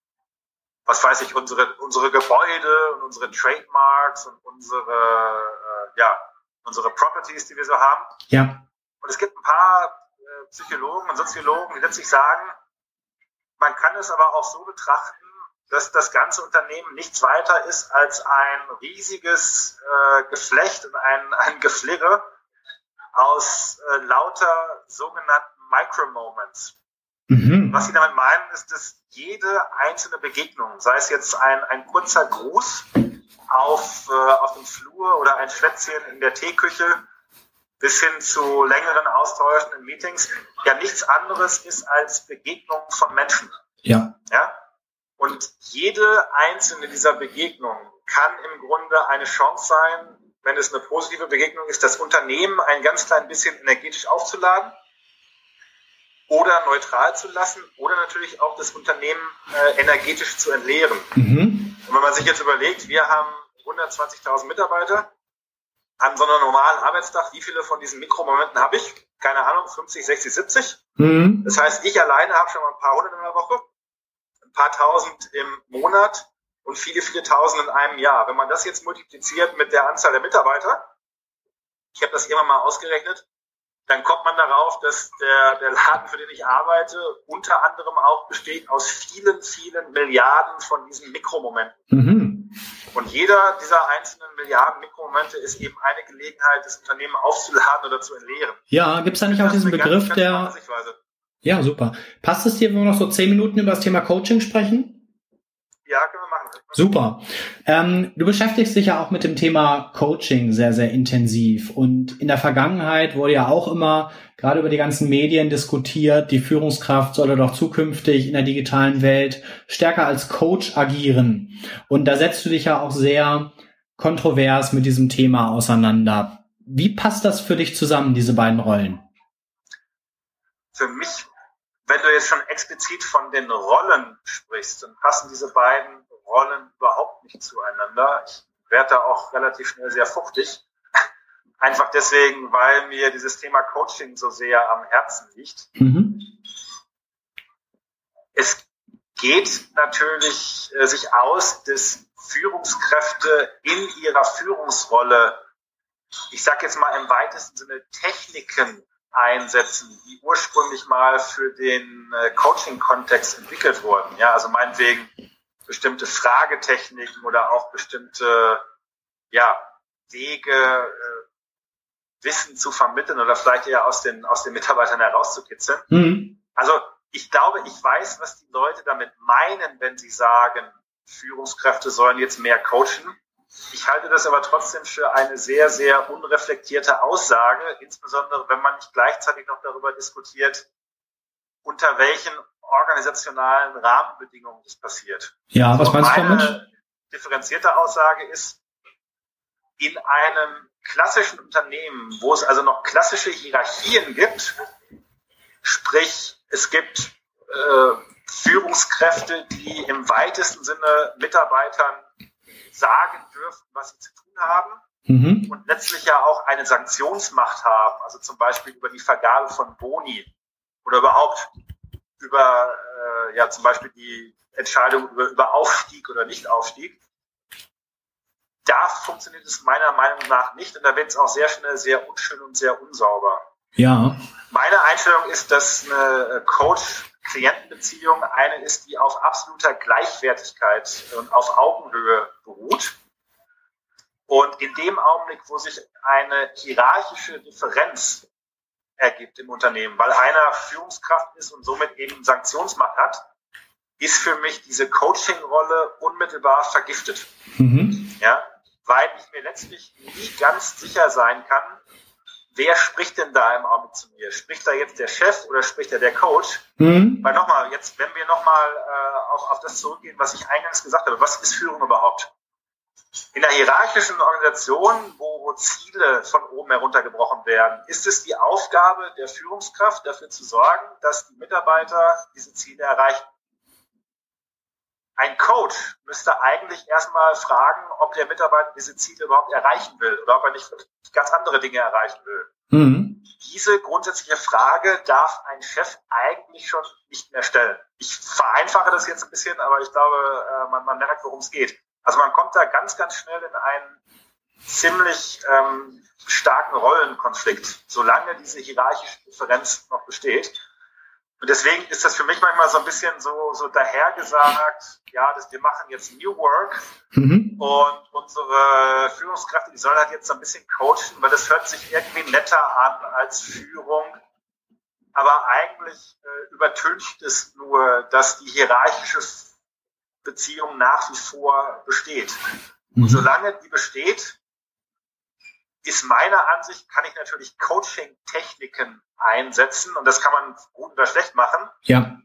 was weiß ich, unsere, unsere Gebäude und unsere Trademarks und unsere, äh, ja, unsere Properties, die wir so haben. Ja. Und es gibt ein paar äh, Psychologen und Soziologen, die letztlich sagen, man kann es aber auch so betrachten, dass das ganze Unternehmen nichts weiter ist als ein riesiges äh, Geflecht und ein, ein Geflirre aus äh, lauter sogenannten Micro-Moments. Mhm. Was sie damit meinen, ist, dass jede einzelne Begegnung, sei es jetzt ein, ein kurzer Gruß auf, äh, auf dem Flur oder ein Schwätzchen in der Teeküche bis hin zu längeren Austauschen in Meetings, ja nichts anderes ist als Begegnung von Menschen. Ja. Ja? Und jede einzelne dieser Begegnungen kann im Grunde eine Chance sein, wenn es eine positive Begegnung ist, das Unternehmen ein ganz klein bisschen energetisch aufzuladen oder neutral zu lassen oder natürlich auch das Unternehmen äh, energetisch zu entleeren. Mhm. Und wenn man sich jetzt überlegt, wir haben 120.000 Mitarbeiter an so einem normalen Arbeitstag, wie viele von diesen Mikromomenten habe ich? Keine Ahnung, 50, 60, 70. Mhm. Das heißt, ich alleine habe schon mal ein paar hundert in der Woche, ein paar tausend im Monat und viele, viele tausend in einem Jahr. Wenn man das jetzt multipliziert mit der Anzahl der Mitarbeiter, ich habe das immer mal ausgerechnet, dann kommt man darauf, dass der, der Laden, für den ich arbeite, unter anderem auch besteht aus vielen, vielen Milliarden von diesen Mikromomenten. Mhm. Und jeder dieser einzelnen Milliarden Mikromomente ist eben eine Gelegenheit, das Unternehmen aufzuladen oder zu entleeren. Ja, gibt es da nicht auch diesen Begriff ganz, ganz der... Ja, super. Passt es dir, wenn wir noch so zehn Minuten über das Thema Coaching sprechen? Ja, können wir machen. Super. Ähm, du beschäftigst dich ja auch mit dem Thema Coaching sehr, sehr intensiv. Und in der Vergangenheit wurde ja auch immer gerade über die ganzen Medien diskutiert, die Führungskraft solle doch zukünftig in der digitalen Welt stärker als Coach agieren. Und da setzt du dich ja auch sehr kontrovers mit diesem Thema auseinander. Wie passt das für dich zusammen, diese beiden Rollen? Für mich wenn du jetzt schon explizit von den Rollen sprichst, dann passen diese beiden Rollen überhaupt nicht zueinander. Ich werde da auch relativ schnell sehr fuchtig. Einfach deswegen, weil mir dieses Thema Coaching so sehr am Herzen liegt. Mhm. Es geht natürlich äh, sich aus, dass Führungskräfte in ihrer Führungsrolle, ich sage jetzt mal im weitesten Sinne Techniken einsetzen, die ursprünglich mal für den äh, Coaching-Kontext entwickelt wurden. Ja, also meinetwegen bestimmte Fragetechniken oder auch bestimmte ja, Wege, äh, Wissen zu vermitteln oder vielleicht eher aus den, aus den Mitarbeitern herauszukitzeln. Mhm. Also ich glaube, ich weiß, was die Leute damit meinen, wenn sie sagen, Führungskräfte sollen jetzt mehr coachen. Ich halte das aber trotzdem für eine sehr, sehr unreflektierte Aussage, insbesondere wenn man nicht gleichzeitig noch darüber diskutiert, unter welchen organisationalen Rahmenbedingungen das passiert. Ja, was meinst du damit? Meine differenzierte Aussage ist, in einem klassischen Unternehmen, wo es also noch klassische Hierarchien gibt, sprich es gibt äh, Führungskräfte, die im weitesten Sinne Mitarbeitern sagen dürfen, was sie zu tun haben mhm. und letztlich ja auch eine Sanktionsmacht haben, also zum Beispiel über die Vergabe von Boni oder überhaupt über äh, ja zum Beispiel die Entscheidung über, über Aufstieg oder Nichtaufstieg. Da funktioniert es meiner Meinung nach nicht und da wird es auch sehr schnell sehr unschön und sehr unsauber. Ja. Meine Einstellung ist, dass eine Coach-Klientenbeziehung eine ist, die auf absoluter Gleichwertigkeit und auf Augenhöhe beruht. Und in dem Augenblick, wo sich eine hierarchische Differenz ergibt im Unternehmen, weil einer Führungskraft ist und somit eben Sanktionsmacht hat, ist für mich diese Coaching-Rolle unmittelbar vergiftet. Mhm. Ja, weil ich mir letztlich nie ganz sicher sein kann, wer spricht denn da im Augenblick zu mir? Spricht da jetzt der Chef oder spricht da der Coach? Mhm. Weil nochmal, jetzt, wenn wir nochmal äh, auch auf das zurückgehen, was ich eingangs gesagt habe, was ist Führung überhaupt? In der hierarchischen Organisation, wo, wo Ziele von oben heruntergebrochen werden, ist es die Aufgabe der Führungskraft, dafür zu sorgen, dass die Mitarbeiter diese Ziele erreichen. Ein Coach müsste eigentlich erstmal fragen, ob der Mitarbeiter diese Ziele überhaupt erreichen will oder ob er nicht ganz andere Dinge erreichen will. Mhm. Diese grundsätzliche Frage darf ein Chef eigentlich schon nicht mehr stellen. Ich vereinfache das jetzt ein bisschen, aber ich glaube, äh, man, man merkt, worum es geht. Also man kommt da ganz, ganz schnell in einen ziemlich ähm, starken Rollenkonflikt, solange diese hierarchische Differenz noch besteht. Und deswegen ist das für mich manchmal so ein bisschen so, so dahergesagt, ja, das, wir machen jetzt New Work mhm. und unsere Führungskräfte, die sollen halt jetzt so ein bisschen coachen, weil das hört sich irgendwie netter an als Führung aber eigentlich äh, übertüncht es nur, dass die hierarchische Beziehung nach wie vor besteht. Mhm. Und solange die besteht, ist meiner Ansicht, kann ich natürlich Coaching-Techniken einsetzen und das kann man gut oder schlecht machen. Ja.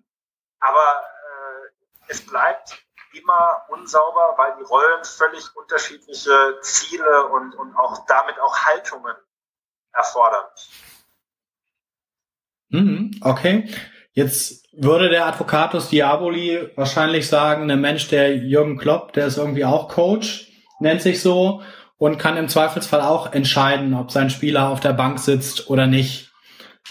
Aber äh, es bleibt immer unsauber, weil die Rollen völlig unterschiedliche Ziele und, und auch damit auch Haltungen erfordern. Mhm, okay. Jetzt würde der Advocatus Diaboli wahrscheinlich sagen, der Mensch, der Jürgen Klopp, der ist irgendwie auch Coach, nennt sich so und kann im Zweifelsfall auch entscheiden, ob sein Spieler auf der Bank sitzt oder nicht.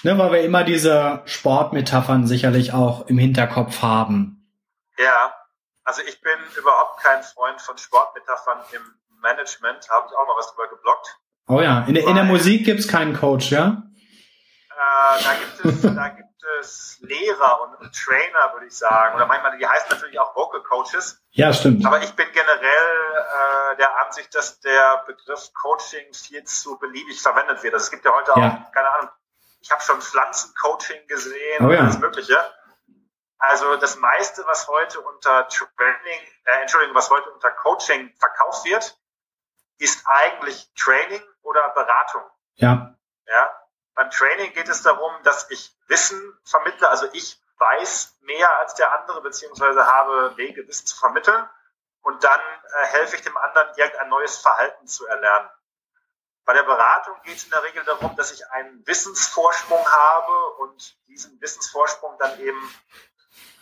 Ne, weil wir immer diese Sportmetaphern sicherlich auch im Hinterkopf haben. Ja, also ich bin überhaupt kein Freund von Sportmetaphern im Management, habe ich auch mal was drüber geblockt. Oh ja, in der, in der Musik gibt's keinen Coach, ja? Äh, da, gibt es, da gibt es Lehrer und, und, Trainer, würde ich sagen. Oder manchmal, die heißen natürlich auch Vocal Coaches. Ja, stimmt. Aber ich bin generell äh, der Ansicht, dass der Begriff Coaching viel zu beliebig verwendet wird. Also es gibt ja heute ja. auch, keine Ahnung, ich habe schon Pflanzencoaching gesehen oh, ja. und alles Mögliche. Also das meiste, was heute unter Training, äh, Entschuldigung, was heute unter Coaching verkauft wird, ist eigentlich Training oder Beratung. Ja. Ja. Beim Training geht es darum, dass ich Wissen vermittle, also ich weiß mehr als der andere, beziehungsweise habe Wege, Wissen zu vermitteln. Und dann äh, helfe ich dem anderen, irgendein neues Verhalten zu erlernen. Bei der Beratung geht es in der Regel darum, dass ich einen Wissensvorsprung habe und diesen Wissensvorsprung dann eben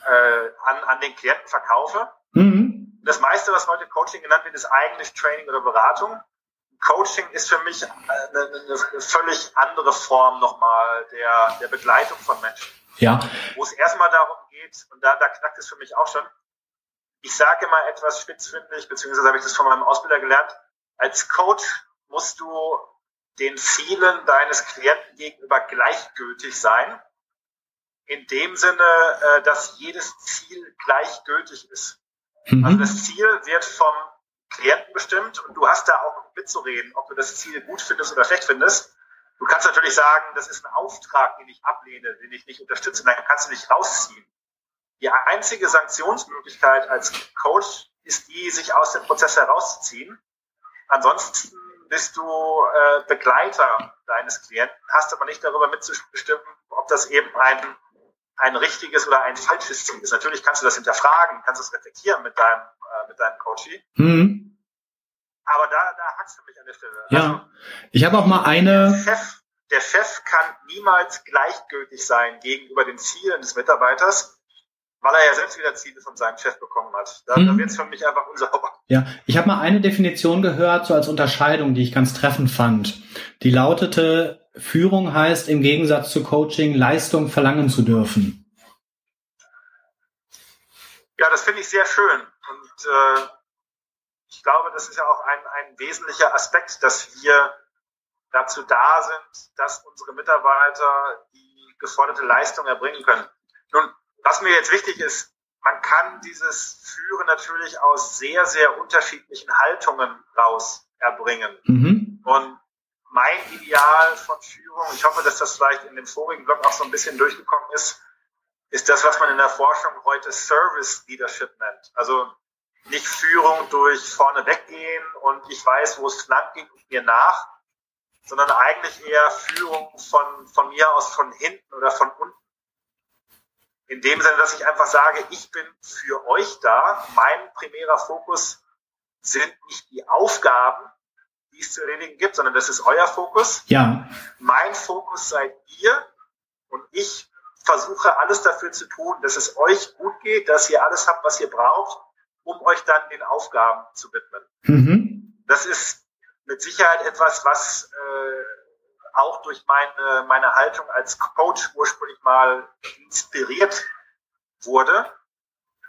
äh, an, an den Klienten verkaufe. Mhm. Das meiste, was heute Coaching genannt wird, ist eigentlich Training oder Beratung. Coaching ist für mich eine, eine völlig andere Form nochmal der, der Begleitung von Menschen. Ja. Wo es erstmal darum geht, und da, da knackt es für mich auch schon, ich sage immer etwas spitzfindig, beziehungsweise habe ich das von meinem Ausbilder gelernt, als Coach musst du den Zielen deines Klienten gegenüber gleichgültig sein in dem Sinne, äh, dass jedes Ziel gleichgültig ist. Mhm. Also das Ziel wird vom Klienten bestimmt und du hast da auch mitzureden, ob du das Ziel gut findest oder schlecht findest. Du kannst natürlich sagen, das ist ein Auftrag, den ich ablehne, den ich nicht unterstütze, dann kannst du dich rausziehen. Die einzige Sanktionsmöglichkeit als Coach ist die, sich aus dem Prozess herauszuziehen. Ansonsten bist du äh, Begleiter deines Klienten, hast aber nicht darüber mitzubestimmen, ob das eben ein ein richtiges oder ein falsches Ziel ist. Natürlich kannst du das hinterfragen, kannst es reflektieren mit deinem, äh, mit deinem Coachie. Mhm. Aber da, da hackst du mich an der Stelle. Ja. Also, ich habe auch mal eine. Der Chef, der Chef kann niemals gleichgültig sein gegenüber den Zielen des Mitarbeiters, weil er ja selbst wieder Ziele von seinem Chef bekommen hat. Da, mhm. da wird es für mich einfach unsauber. Ja, ich habe mal eine Definition gehört, so als Unterscheidung, die ich ganz treffend fand. Die lautete, Führung heißt im Gegensatz zu Coaching Leistung verlangen zu dürfen. Ja, das finde ich sehr schön. Und äh, glaube, das ist ja auch ein, ein wesentlicher Aspekt, dass wir dazu da sind, dass unsere Mitarbeiter die geforderte Leistung erbringen können. Nun, was mir jetzt wichtig ist, man kann dieses Führen natürlich aus sehr, sehr unterschiedlichen Haltungen raus erbringen. Mhm. Und mein Ideal von Führung, ich hoffe, dass das vielleicht in dem vorigen Blog auch so ein bisschen durchgekommen ist, ist das, was man in der Forschung heute Service Leadership nennt. Also nicht Führung durch vorne weggehen und ich weiß, wo es lang geht und mir nach, sondern eigentlich eher Führung von, von mir aus von hinten oder von unten. In dem Sinne, dass ich einfach sage, ich bin für euch da. Mein primärer Fokus sind nicht die Aufgaben, die es zu erledigen gibt, sondern das ist euer Fokus. Ja. Mein Fokus seid ihr und ich versuche alles dafür zu tun, dass es euch gut geht, dass ihr alles habt, was ihr braucht, um euch dann den Aufgaben zu widmen. Mhm. Das ist mit Sicherheit etwas, was äh, auch durch meine, meine Haltung als Coach ursprünglich mal inspiriert wurde.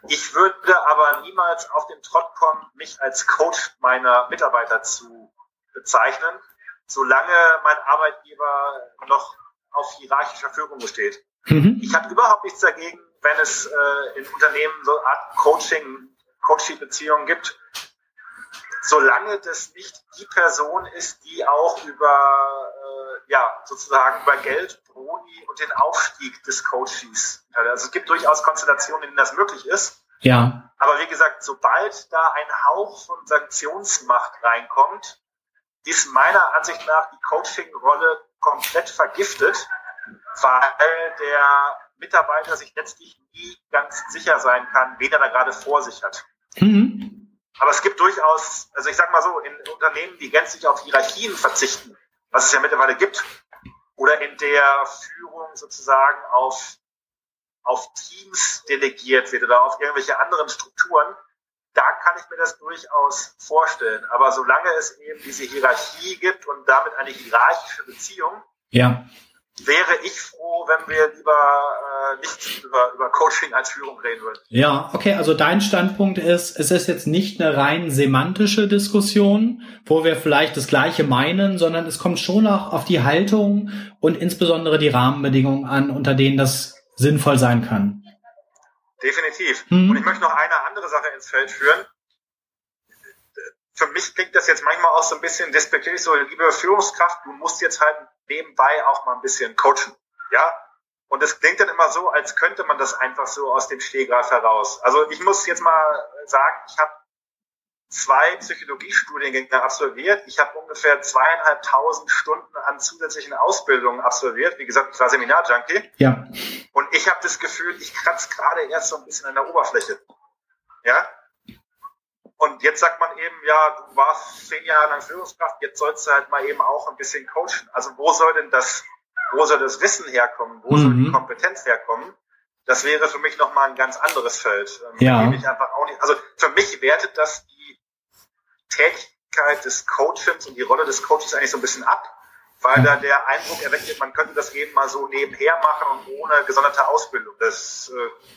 Ich würde aber niemals auf den Trott kommen, mich als Coach meiner Mitarbeiter zu bezeichnen, solange mein Arbeitgeber noch auf hierarchischer Führung besteht. Mhm. Ich habe überhaupt nichts dagegen, wenn es äh, in Unternehmen so eine Art Coaching, Coaching-Beziehungen gibt, solange das nicht die Person ist, die auch über ja, sozusagen über Geld, Boni und den Aufstieg des Coaches. Also es gibt durchaus Konstellationen, in denen das möglich ist. Ja. Aber wie gesagt, sobald da ein Hauch von Sanktionsmacht reinkommt, ist meiner Ansicht nach die Coaching-Rolle komplett vergiftet, weil der Mitarbeiter sich letztlich nie ganz sicher sein kann, wen er da gerade vor sich hat. Mhm. Aber es gibt durchaus, also ich sag mal so, in Unternehmen, die gänzlich auf Hierarchien verzichten, was es ja mittlerweile gibt, oder in der Führung sozusagen auf, auf Teams delegiert wird oder auf irgendwelche anderen Strukturen, da kann ich mir das durchaus vorstellen. Aber solange es eben diese Hierarchie gibt und damit eine hierarchische Beziehung, ja wäre ich froh, wenn wir lieber äh, nicht über, über Coaching als Führung reden würden. Ja, okay, also dein Standpunkt ist, es ist jetzt nicht eine rein semantische Diskussion, wo wir vielleicht das Gleiche meinen, sondern es kommt schon auch auf die Haltung und insbesondere die Rahmenbedingungen an, unter denen das sinnvoll sein kann. Definitiv. Hm. Und ich möchte noch eine andere Sache ins Feld führen. Für mich klingt das jetzt manchmal auch so ein bisschen despektierlich, so, liebe Führungskraft, du musst jetzt halt nebenbei auch mal ein bisschen coachen. Ja? Und es klingt dann immer so, als könnte man das einfach so aus dem Stehgreif heraus. Also ich muss jetzt mal sagen, ich habe zwei Psychologiestudiengänge absolviert. Ich habe ungefähr zweieinhalbtausend Stunden an zusätzlichen Ausbildungen absolviert. Wie gesagt, ich war Seminarjunkie. Ja. Und ich habe das Gefühl, ich kratze gerade erst so ein bisschen an der Oberfläche. Ja. Und jetzt sagt man eben, ja, du warst zehn Jahre lang Führungskraft, jetzt sollst du halt mal eben auch ein bisschen coachen. Also wo soll denn das, wo soll das Wissen herkommen? Wo mhm. soll die mhm. Kompetenz herkommen? Das wäre für mich nochmal ein ganz anderes Feld. Ähm, ja. Ich einfach auch nicht, also für mich wertet das die Tätigkeit des Coachings und die Rolle des Coaches eigentlich so ein bisschen ab, weil da der Eindruck erweckt wird, man könnte das eben mal so nebenher machen und ohne gesonderte Ausbildung. Das, äh,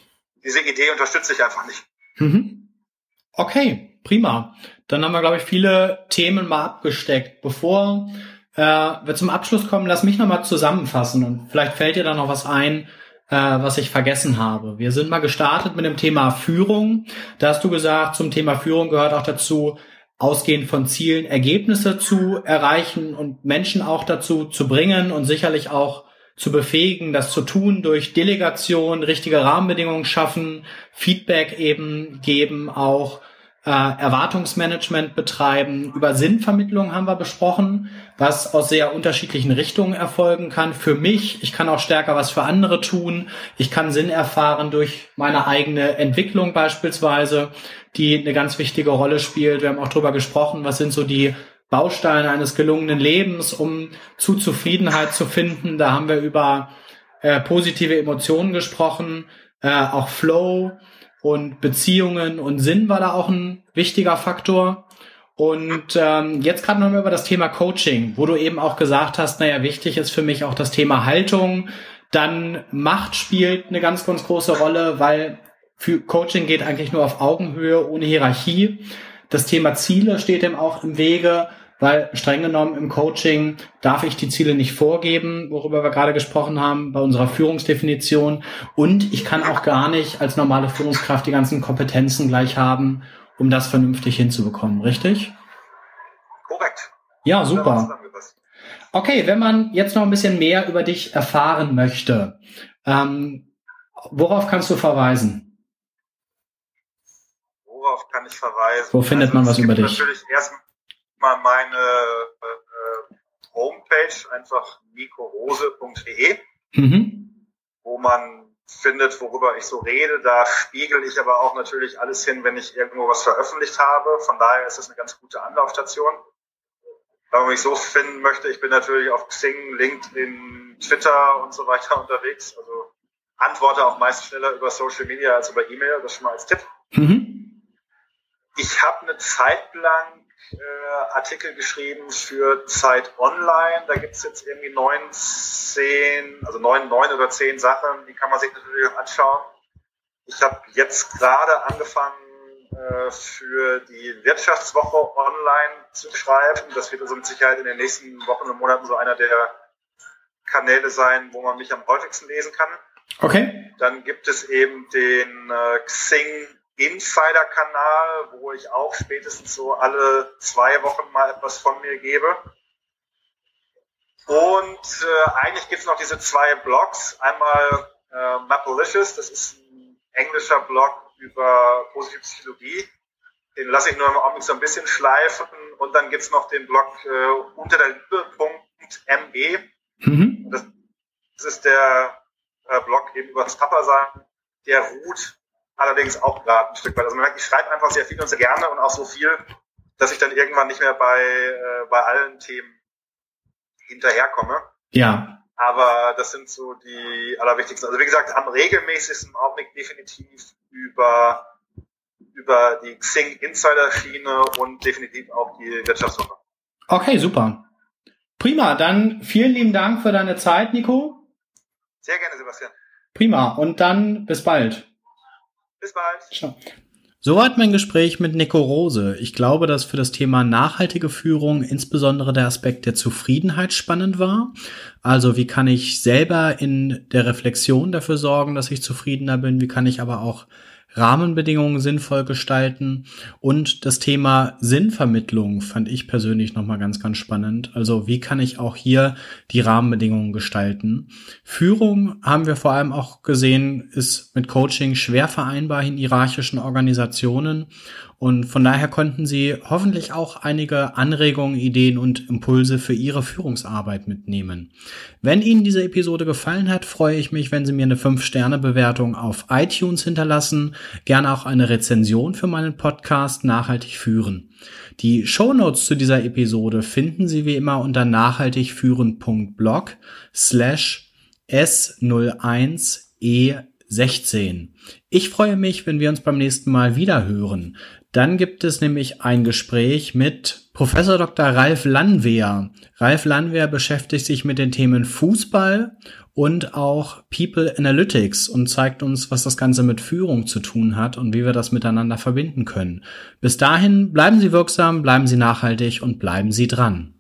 diese Idee unterstütze ich einfach nicht. Mhm. Okay, prima. Dann haben wir, glaube ich, viele Themen mal abgesteckt. Bevor äh, zum Abschluss kommen, lass mich nochmal zusammenfassen und vielleicht fällt dir da noch was ein, äh, was ich vergessen habe. Wir sind mal gestartet mit dem Thema Führung. Da hast du gesagt, zum Thema Führung gehört auch dazu, ausgehend von Zielen Ergebnisse zu erreichen und Menschen auch dazu zu bringen und sicherlich auch zu befähigen, das zu tun durch Delegation, richtige Rahmenbedingungen schaffen, Feedback eben geben, auch äh, Erwartungsmanagement betreiben. Über Sinnvermittlung haben wir besprochen, was aus sehr unterschiedlichen Richtungen erfolgen kann. Für mich, ich kann auch stärker was für andere tun. Ich kann Sinn erfahren durch meine eigene Entwicklung beispielsweise, die eine ganz wichtige Rolle spielt. Wir haben auch darüber gesprochen, was sind so die Bausteine eines gelungenen Lebens, um zu Zufriedenheit zu finden. Da haben wir über äh, positive Emotionen gesprochen, äh, auch Flow und Beziehungen und Sinn war da auch ein wichtiger Faktor. Und ähm, jetzt gerade noch mal über das Thema Coaching, wo du eben auch gesagt hast, naja, wichtig ist für mich auch das Thema Haltung. Dann Macht spielt eine ganz, ganz große Rolle, weil für Coaching geht eigentlich nur auf Augenhöhe, ohne Hierarchie. Das Thema Ziele steht dem auch im Wege weil streng genommen im Coaching darf ich die Ziele nicht vorgeben, worüber wir gerade gesprochen haben, bei unserer Führungsdefinition. Und ich kann auch gar nicht als normale Führungskraft die ganzen Kompetenzen gleich haben, um das vernünftig hinzubekommen, richtig? Korrekt. Ja, super. Okay, wenn man jetzt noch ein bisschen mehr über dich erfahren möchte, ähm, worauf kannst du verweisen? Worauf kann ich verweisen? Wo findet also, man was über dich? Natürlich erst mal meine äh, Homepage, einfach nicorose.de, mhm. wo man findet, worüber ich so rede. Da spiegel ich aber auch natürlich alles hin, wenn ich irgendwo was veröffentlicht habe. Von daher ist es eine ganz gute Anlaufstation. Wenn man mich so finden möchte, ich bin natürlich auf Xing, LinkedIn, Twitter und so weiter unterwegs. Also antworte auch meist schneller über Social Media als über E-Mail, das schon mal als Tipp. Mhm. Ich habe eine Zeit lang äh, Artikel geschrieben für Zeit Online. Da gibt es jetzt irgendwie neun, zehn, also neun, neun oder zehn Sachen, die kann man sich natürlich anschauen. Ich habe jetzt gerade angefangen, äh, für die Wirtschaftswoche online zu schreiben. Das wird also mit Sicherheit in den nächsten Wochen und Monaten so einer der Kanäle sein, wo man mich am häufigsten lesen kann. Okay. Dann gibt es eben den äh, Xing Insider-Kanal, wo ich auch spätestens so alle zwei Wochen mal etwas von mir gebe. Und äh, eigentlich gibt es noch diese zwei Blogs. Einmal äh, Mapalicious, das ist ein englischer Blog über positive Psychologie. Den lasse ich nur im Augenblick so ein bisschen schleifen. Und dann gibt es noch den Blog äh, unter der Liebe.me. Mhm. Das, das, ist der äh, Blog eben über das Papa-Sein. Der ruht allerdings auch gerade ein Stück weit. Also man merkt, ich schreibe einfach sehr viel und sehr gerne und auch so viel, dass ich dann irgendwann nicht mehr bei, äh, bei allen Themen hinterherkomme. Ja. Aber das sind so die allerwichtigsten. Also wie gesagt, am regelmäßigsten Augenblick definitiv über, über die Xing Insider Schiene und definitiv auch die Wirtschaftswoche. Okay, super. Prima, dann vielen lieben Dank für deine Zeit, Nico. Sehr gerne, Sebastian. Prima, und dann bis bald. Bis bald. Ciao. Soweit mein Gespräch mit Nico Rose. Ich glaube, dass für das Thema nachhaltige Führung insbesondere der Aspekt der Zufriedenheit spannend war. Also wie kann ich selber in der Reflexion dafür sorgen, dass ich zufriedener bin? Wie kann ich aber auch Rahmenbedingungen sinnvoll gestalten. Und das Thema Sinnvermittlung fand ich persönlich nochmal ganz, ganz spannend. Also wie kann ich auch hier die Rahmenbedingungen gestalten? Führung haben wir vor allem auch gesehen, ist mit Coaching schwer vereinbar in hierarchischen Organisationen. Und von daher konnten Sie hoffentlich auch einige Anregungen, Ideen und Impulse für Ihre Führungsarbeit mitnehmen. Wenn Ihnen diese Episode gefallen hat, freue ich mich, wenn Sie mir eine 5-Sterne-Bewertung auf iTunes hinterlassen, gerne auch eine Rezension für meinen Podcast Nachhaltig führen. Die Show Notes zu dieser Episode finden Sie wie immer unter nachhaltigführen.blog slash S01E16. Ich freue mich, wenn wir uns beim nächsten Mal wieder hören. Dann gibt es nämlich ein Gespräch mit Professor Dr. Ralf Landwehr. Ralf Landwehr beschäftigt sich mit den Themen Fußball und auch People Analytics und zeigt uns, was das Ganze mit Führung zu tun hat und wie wir das miteinander verbinden können. Bis dahin bleiben Sie wirksam, bleiben Sie nachhaltig und bleiben Sie dran.